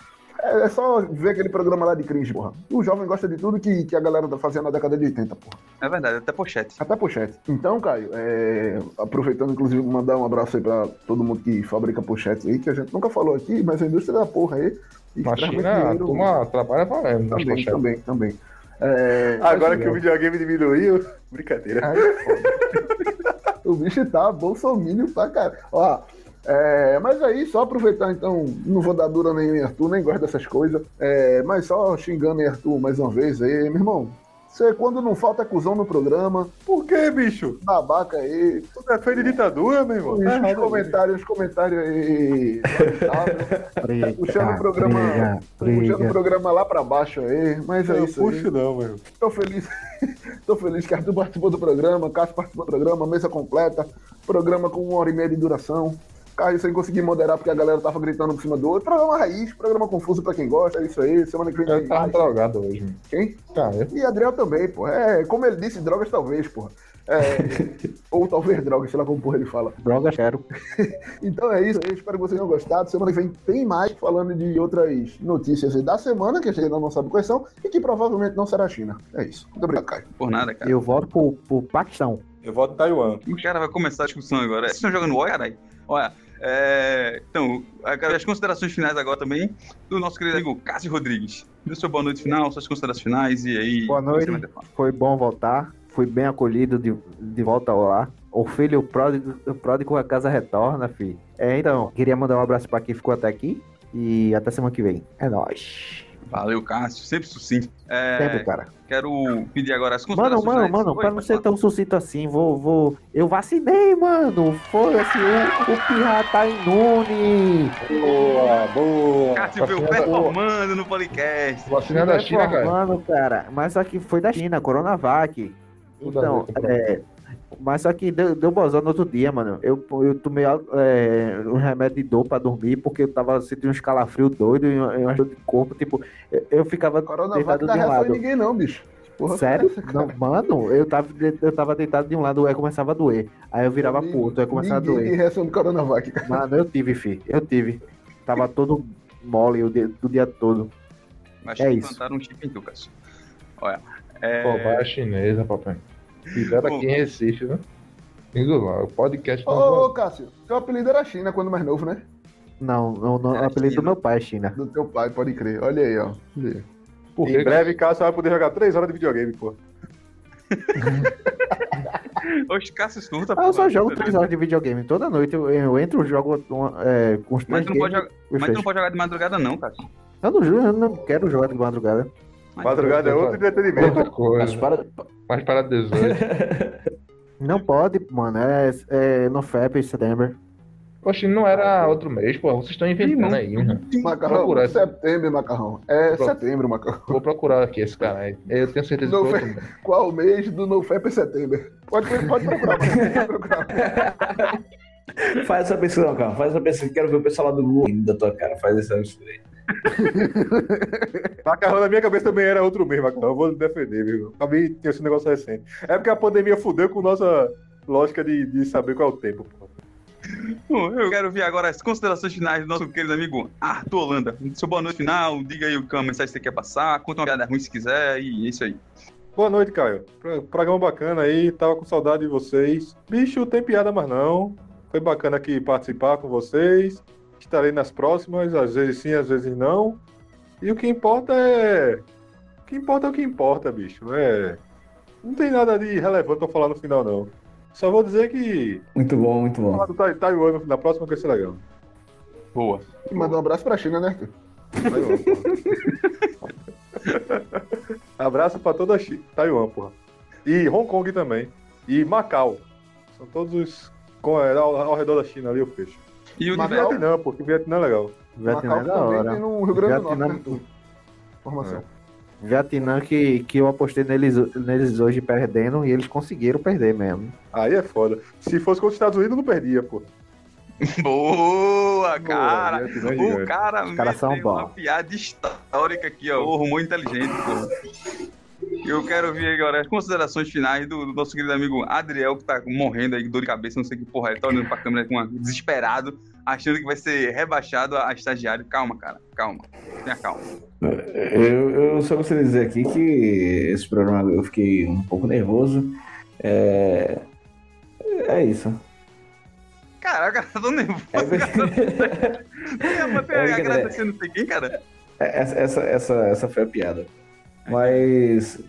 É, é só ver aquele programa lá de cringe, porra. O jovem gosta de tudo que, que a galera tá fazendo na década de 80, porra. É verdade, até pochete. Até pochete. Então, Caio, é, aproveitando, inclusive, mandar um abraço aí pra todo mundo que fabrica pochete aí, que a gente nunca falou aqui, mas a indústria da porra aí. Na traz muito China, a turma trabalha valendo Também, pochetes. também, também. É, Agora assim, que o videogame diminuiu, brincadeira. Foda. o bicho tá bolsomínio pra caralho. Ó, é, mas aí, só aproveitar então, não vou dar dura nem em Arthur, nem gosto dessas coisas, é, mas só xingando em Arthur mais uma vez aí, meu irmão. Você, quando não falta cuzão no programa, Por que, bicho? babaca aí, Tu defende ditadura, meu irmão? os, Tá os aí. comentários, os comentários aí, Briga, puxando o programa, briga, puxando o briga. programa lá pra baixo aí, mas é Não isso aí. puxo não, meu. Tô feliz. Tô feliz que Arthur participou do programa, Cássio participou do programa, mesa completa, programa com uma hora e meia de duração. Caio sem conseguir moderar porque a galera tava gritando por cima do outro. Programa raiz, programa confuso pra quem gosta, é isso aí. Semana que vem Eu tem tava drogado hoje. mano. Quem? Cara, E Adriel também, pô. É, como ele disse, drogas talvez, porra. É, ou talvez drogas, sei lá como porra ele fala. Drogas, quero. Então é isso aí, espero que vocês tenham gostado. Semana que vem tem mais falando de outras notícias aí da semana, que a gente ainda não sabe quais são, e que provavelmente não será a China. É isso. Muito obrigado, Caio. Por nada, cara. Eu volto pro, pro Paquistão. Eu voto Taiwan. O cara vai começar a discussão agora. Vocês estão jogando Oi, caralho? Olha, é... então, as considerações finais agora também do nosso querido amigo Cássio Rodrigues. Dê seu boa noite final, suas considerações finais e aí. Boa noite. Foi bom voltar. Fui bem acolhido de, de volta ao lar. O filho pródigo, o pródigo a casa retorna, filho. É, então, queria mandar um abraço pra quem ficou até aqui. E até semana que vem. É nóis. Valeu, Cássio. Sempre sucinto. É, Tempo, cara. Quero pedir agora as Mano, considerações mano, finais. mano, Oi, pra não ser falar. tão sucinto assim, vou, vou. Eu vacinei, mano. Foda-se, o, o Pirra tá imune. Boa, boa. Cássio veio performando no podcast. vacina da China, cara. Mano, cara. Mas só que foi da China, Coronavac. Então, é, mas só que deu, deu bozão no outro dia, mano. Eu, eu tomei é, um remédio de dor pra dormir porque eu tava sentindo uns calafrios doidos e uma dor de corpo. Tipo, eu, eu ficava Coronavac deitado de um lado. ninguém, não, bicho. Porra, Sério? essa? Não, mano, eu tava, eu tava deitado de um lado, aí começava a doer. Aí eu virava pro outro, aí começava a doer. reação do Coronavac, cara. Mano, eu tive, fi. Eu tive. Tava todo mole o dia, o dia todo. Mas É que isso. implantaram um chip em tu, Cássio. Olha. É... Cobaia chinesa, papai. Fizeram aqui em Recife, né? O podcast. Ô, ô, Cássio, teu apelido era China quando mais novo, né? Não, não, não É, o apelido China. do meu pai é China. Do teu pai, pode crer. Olha aí, ó. Olha aí. Por Em que, breve, Cássio vai poder jogar 3 horas de videogame, pô. Oxe, Cássio surta. Ah, eu só pô, jogo beleza. 3 horas de videogame. Toda noite eu, eu entro, jogo é, com os Mas três tu, não pode jogar, mas tu não pode jogar de madrugada, não, Cássio. Eu não, ju- eu não quero jogar de madrugada. Madrugada é outro entretenimento. Outra Mas coisa. para, Mais para 18. Não pode, mano. É, é no FEP, setembro. Poxa, não era outro mês, pô. Vocês estão inventando aí, mano. Macarrão, setembro, macarrão. É Pro- setembro, macarrão. Vou procurar aqui esse cara aí. Eu tenho certeza que foi- outro mês. Qual mês do NoFap é setembro? Pode, pode procurar. Pode procurar. faz essa pesquisa, cara. Faz essa pesquisa. Quero ver o pessoal lá do Google da tua cara. Faz essa mistura aí. Macarrão na minha cabeça também era outro mês, Macarrão. Eu vou defender, viu? Acabei tinha esse negócio recente. É porque a pandemia fudeu com nossa lógica de, de saber qual é o tempo, pô. Bom, eu quero ver agora as considerações finais do nosso querido amigo Arthur Holanda. Seu boa noite final, diga aí o que é uma mensagem que você quer passar, conta uma piada ruim se quiser e é isso aí. Boa noite, Caio. Pro- Programa bacana aí, tava com saudade de vocês. Bicho, tem piada mais não. Foi bacana aqui participar com vocês. Estarei nas próximas, às vezes sim, às vezes não. E o que importa é. O que importa é o que importa, bicho. É. Não tem nada de relevante pra falar no final, não. Só vou dizer que. Muito bom, muito bom. Falar do Tai- Taiwan na próxima vai ser legal. Boa. E mandar um abraço pra China, né, Arthur? Abraço pra toda a Chi- Taiwan, porra. E Hong Kong também. E Macau. São todos os. Ao, ao redor da China ali eu fecho. E o de Macau? Vietnã, porque Vietnã é legal. Vietnã Macau é da hora. tem no Rio Grande do Norte, Vietnã- né? Informação. Vietnã que, que eu apostei neles, neles hoje perdendo e eles conseguiram perder mesmo. Aí é foda. Se fosse contra os Estados Unidos, não perdia, pô. Boa, cara! Boa, gigante, o cara Os caras são meteu uma bons. piada histórica aqui, ó. O rumor inteligente, pô. Eu quero ver agora as considerações finais do, do nosso querido amigo Adriel, que tá morrendo aí, com dor de cabeça, não sei que porra. Ele tá olhando pra câmera com uma, desesperado, achando que vai ser rebaixado a, a estagiário. Calma, cara, calma. Tenha calma. Eu, eu só gostaria de dizer aqui que esse programa eu fiquei um pouco nervoso. É, é isso. Caraca, eu tô nervoso. É uma É agradecendo não sei quem, cara. essa, essa, essa, essa foi a piada. Mas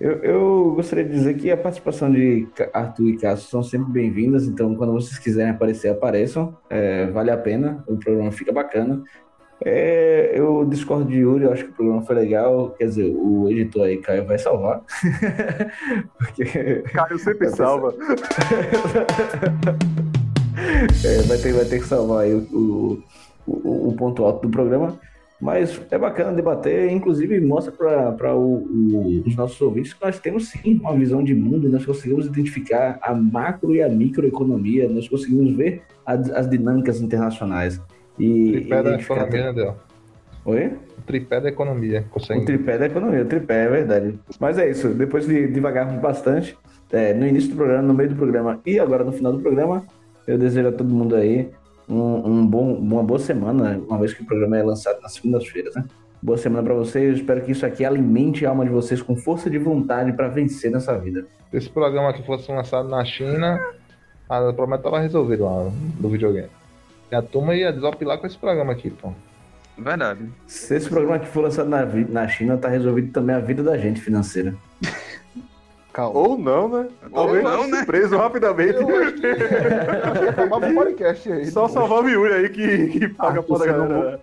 eu, eu gostaria de dizer que a participação de Arthur e Cássio são sempre bem-vindas, então quando vocês quiserem aparecer, apareçam. É, vale a pena, o programa fica bacana. É, eu discordo de Yuri, eu acho que o programa foi legal. Quer dizer, o editor aí, Caio, vai salvar. Porque Caio sempre salva. É, vai, ter, vai ter que salvar aí o, o- o ponto alto do programa. Mas é bacana debater, inclusive mostra para os nossos ouvintes que nós temos sim uma visão de mundo, nós conseguimos identificar a macro e a microeconomia, nós conseguimos ver as, as dinâmicas internacionais. E Tripé da economia, né? Oi? O tripé da economia. Consegue. O tripé da economia, o tripé, é verdade. Mas é isso, depois de devagarmos bastante, é, no início do programa, no meio do programa e agora no final do programa, eu desejo a todo mundo aí um, um bom, uma boa semana, uma vez que o programa é lançado nas segundas-feiras, né? Boa semana pra vocês, eu espero que isso aqui alimente a alma de vocês com força de vontade pra vencer nessa vida. Se esse programa aqui fosse lançado na China, a- o problema tava resolvido lá do videogame. E a turma ia desopilar com esse programa aqui, pô. Verdade. Se esse programa aqui for lançado na, na China, tá resolvido também a vida da gente financeira. Calma. Ou não, né? Talvez não, não, né? preso rapidamente. Eu acho que o podcast aí. Só salvar o Yuri aí que, que paga Ah, pra não- galera.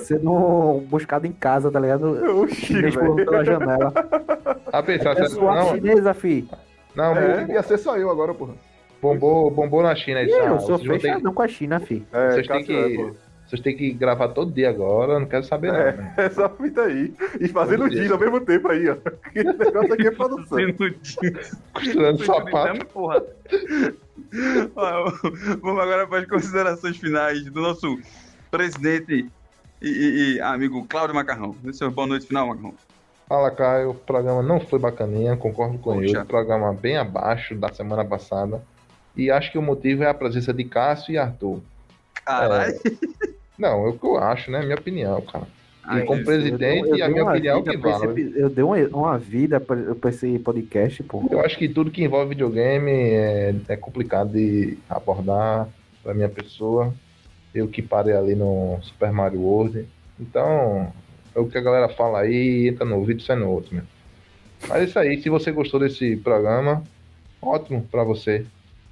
Sendo buscado em casa, tá ligado? Oxi, pela janela. A pensar, É se- suave não, chinesa, fi. não, É. Ia ser só eu agora, porra. bombou, bombou na China aí, tá? eu sou fechadão com a China, fi. É, Vocês têm é, que, pô. Vocês têm que gravar todo dia agora, não quero saber não. né? Essa fita aí. E fazendo dia. ao mesmo tempo aí, ó. Que negócio aqui é produção. Costurando sapato. porra. Vamos agora para as considerações finais do nosso presidente e, e- e amigo Cláudio Macarrão. Seu boa noite final, Macarrão. Fala, Caio. O programa não foi bacaninha, concordo com Poxa. ele. O programa bem abaixo da semana passada. E acho que o motivo é a presença de Cássio e Arthur. Caralho. Não, é o que eu acho, né? Minha opinião, cara. Ai, e como isso. presidente, Eu dei a minha opinião é o que esse vale. epi- Eu dei uma, uma vida pra, pra esse podcast, pô. Eu acho que tudo que envolve videogame é, é complicado de abordar pra minha pessoa. Eu que parei ali no Super Mario World. Então, é o que a galera fala aí, entra no vídeo, sai no outro, meu. Mas é isso aí, se você gostou desse programa, ótimo pra você.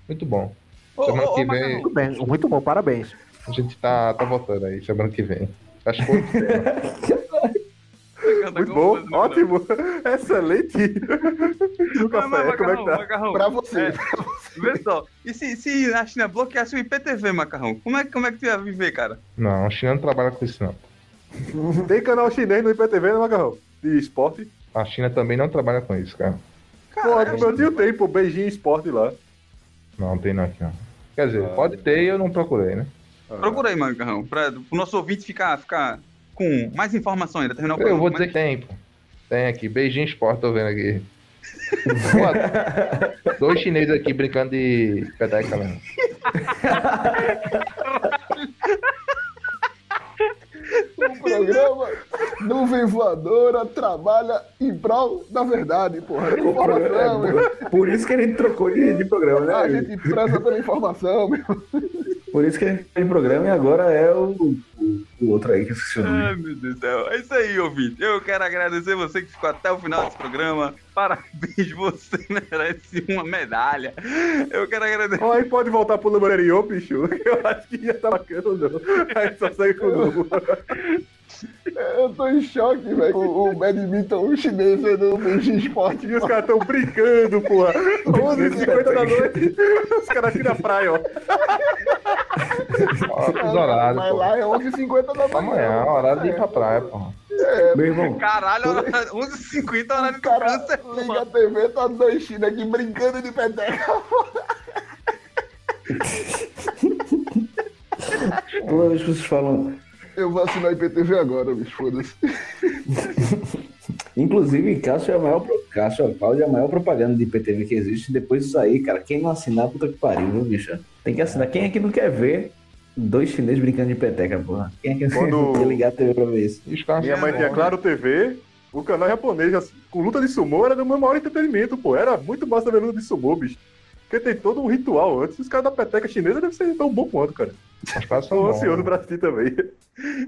Muito bom. Ô, Semana ô, ô, que Macarrão. vem Muito bem, muito bom, parabéns. A gente tá, tá voltando aí, semana que vem. Acho que tema. Muito bom, ótimo, excelente. O Mas, café, como é que Macarrão, tá? Macarrão, Pra você. É. vê só. E se, se a China bloqueasse o IPTV, Macarrão? Como é, como é que tu ia viver, cara? Não, a China não trabalha com isso, não. Tem canal chinês no IPTV, né, Macarrão? De esporte. A China também não trabalha com isso, cara. Pô, Caralho. no meu tio tem, pô, beijinho esporte lá. Não, não tem não aqui, não. Quer dizer, Ah. pode ter e eu não procurei, né? Procura aí, Macarrão, para o nosso ouvinte ficar, ficar com mais informação ainda. Terminar o Eu vou programa. dizer que tem, pô. Tem aqui, beijinho esporte, tô vendo aqui. Dois chineses aqui brincando de peteca mesmo. O programa Nuvem Voadora trabalha em prol da verdade, porra. Da informação, meu. É, por isso que a gente trocou de, de programa, né? A gente preza pela informação, meu. Por isso que a gente tem programa e agora é o, o, o outro aí que eu esqueci o nome. Ai, meu Deus do céu. É isso aí, ouvinte. Eu quero agradecer você que ficou até o final desse programa. Parabéns, você merece uma medalha. Eu quero agradecer. Ó, aí pode voltar pro Lumareriô, bicho. Eu acho que já tá bacana, não. Aí só segue com o. Eu tô em choque, velho. O, o badminton chinês sendo um beijinho esporte. E os caras tão brincando, porra. 11h50 da noite, os caras aqui na praia, ó. Horários, Mas pô. lá é 11h50 da manhã. Amanhã, horário de ir pra praia, porra. Meu irmão, Caralho, hora- 11h50 horário O do cara câncer. liga a TV, tá dois China aqui brincando de peteca. Toda vez que vocês falam. Eu vou assinar IPTV agora, bicho, foda-se. Inclusive, Cássio é a maior. pro- Cássio Cláudio é a maior propaganda de IPTV que existe. Depois disso aí, cara, quem não assinar, puta que pariu, viu, bicho? Tem que assinar. Quem é que não quer ver dois chineses brincando de peteca, porra? Quem é que Quando- não quer ligar a TV pra ver isso? E Minha mãe tinha bons, Claro TV, o canal japonês com luta de sumô era do meu maior entretenimento, pô. Era muito massa ver luta de sumô, bicho. Porque tem todo um ritual antes. Os caras da peteca chinesa devem ser tão bom quanto, cara. Bons. ansioso pra assistir também.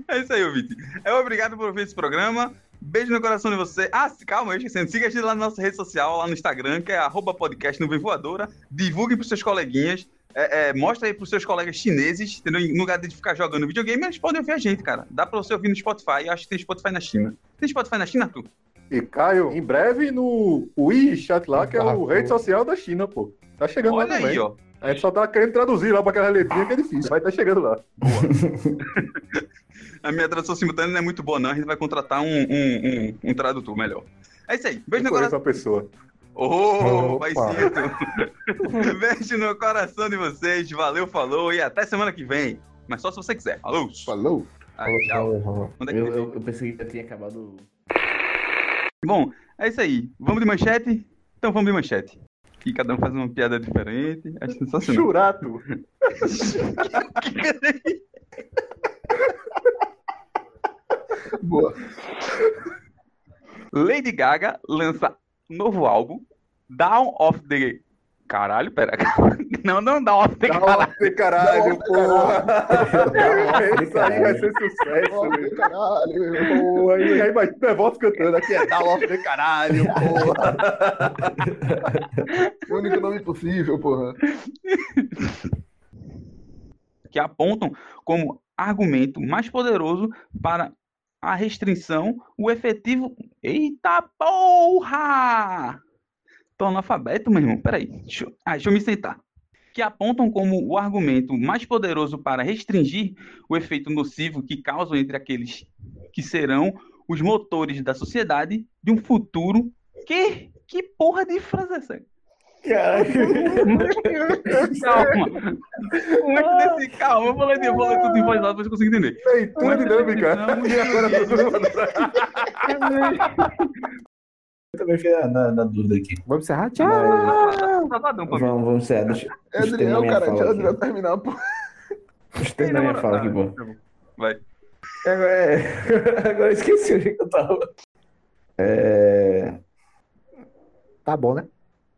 É isso aí, ouvinte. É obrigado por ouvir esse programa. Beijo no coração de você. Ah, calma, eu esquecendo. Siga a gente lá na nossa rede social, lá no Instagram, que é arroba podcast Nuvem Voadora. Divulgue pros seus coleguinhas. É, é, mostra aí pros seus colegas chineses, entendeu? No lugar de ficar jogando videogame, eles podem ouvir a gente, cara. Dá pra você ouvir no Spotify. Eu acho que tem Spotify na China. Tem Spotify na China, tu? E Caio, em breve no WeChat lá, que é o rede social da China, pô. Tá chegando Olha lá também. aí, ó. A gente só tá querendo traduzir lá pra aquela letrinha que é difícil, mas tá chegando lá. A minha tradução simultânea não é muito boa, não. A gente vai contratar um, um, um, um tradutor melhor. É isso aí. Beijo Eu no coração. pessoa. Ô, Opa. paizito. Beijo no coração de vocês. Valeu, falou e até semana que vem. Mas só se você quiser. Falou. Falou. Tchau. Onde é eu... eu, eu pensei que já tinha acabado. Bom, é isso aí. Vamos de manchete? Então vamos de manchete. E cada um faz uma piada diferente. Acho sensacional. Churato. Boa. Lady Gaga lança novo álbum, Down of the. Caralho, pera. Não, não Down of the Caralho. Caralho, caralho, porra. Isso aí vai ser sucesso, meu. caralho. Porra, e aí vai ter voz cantando aqui, é da off de caralho, porra. O único nome possível, porra. que apontam como argumento mais poderoso para a restrição o efetivo. Eita porra! Tô analfabeto, meu irmão. Peraí. Deixa eu... Ah, deixa eu me sentar. Que apontam como o argumento mais poderoso para restringir o efeito nocivo que causam entre aqueles que serão os motores da sociedade de um futuro. Que? Que porra de frase é essa? Calma. Desse calma. Eu eu vou ler tudo em voz alta pra você conseguir entender. Leitura dinâmica. E agora Eu também fiquei na, na dúvida aqui. Vamos encerrar? Tchau. Mas, Safadão, pô. vamos, vamos encerrar. Deixa, É Adriel, cara. fala Deixa. Adriel terminar, pô. Deixa eu terminar minha fala aqui, pô. Vai. Agora, é... Agora eu esqueci onde que eu tava. É... Tá bom, né?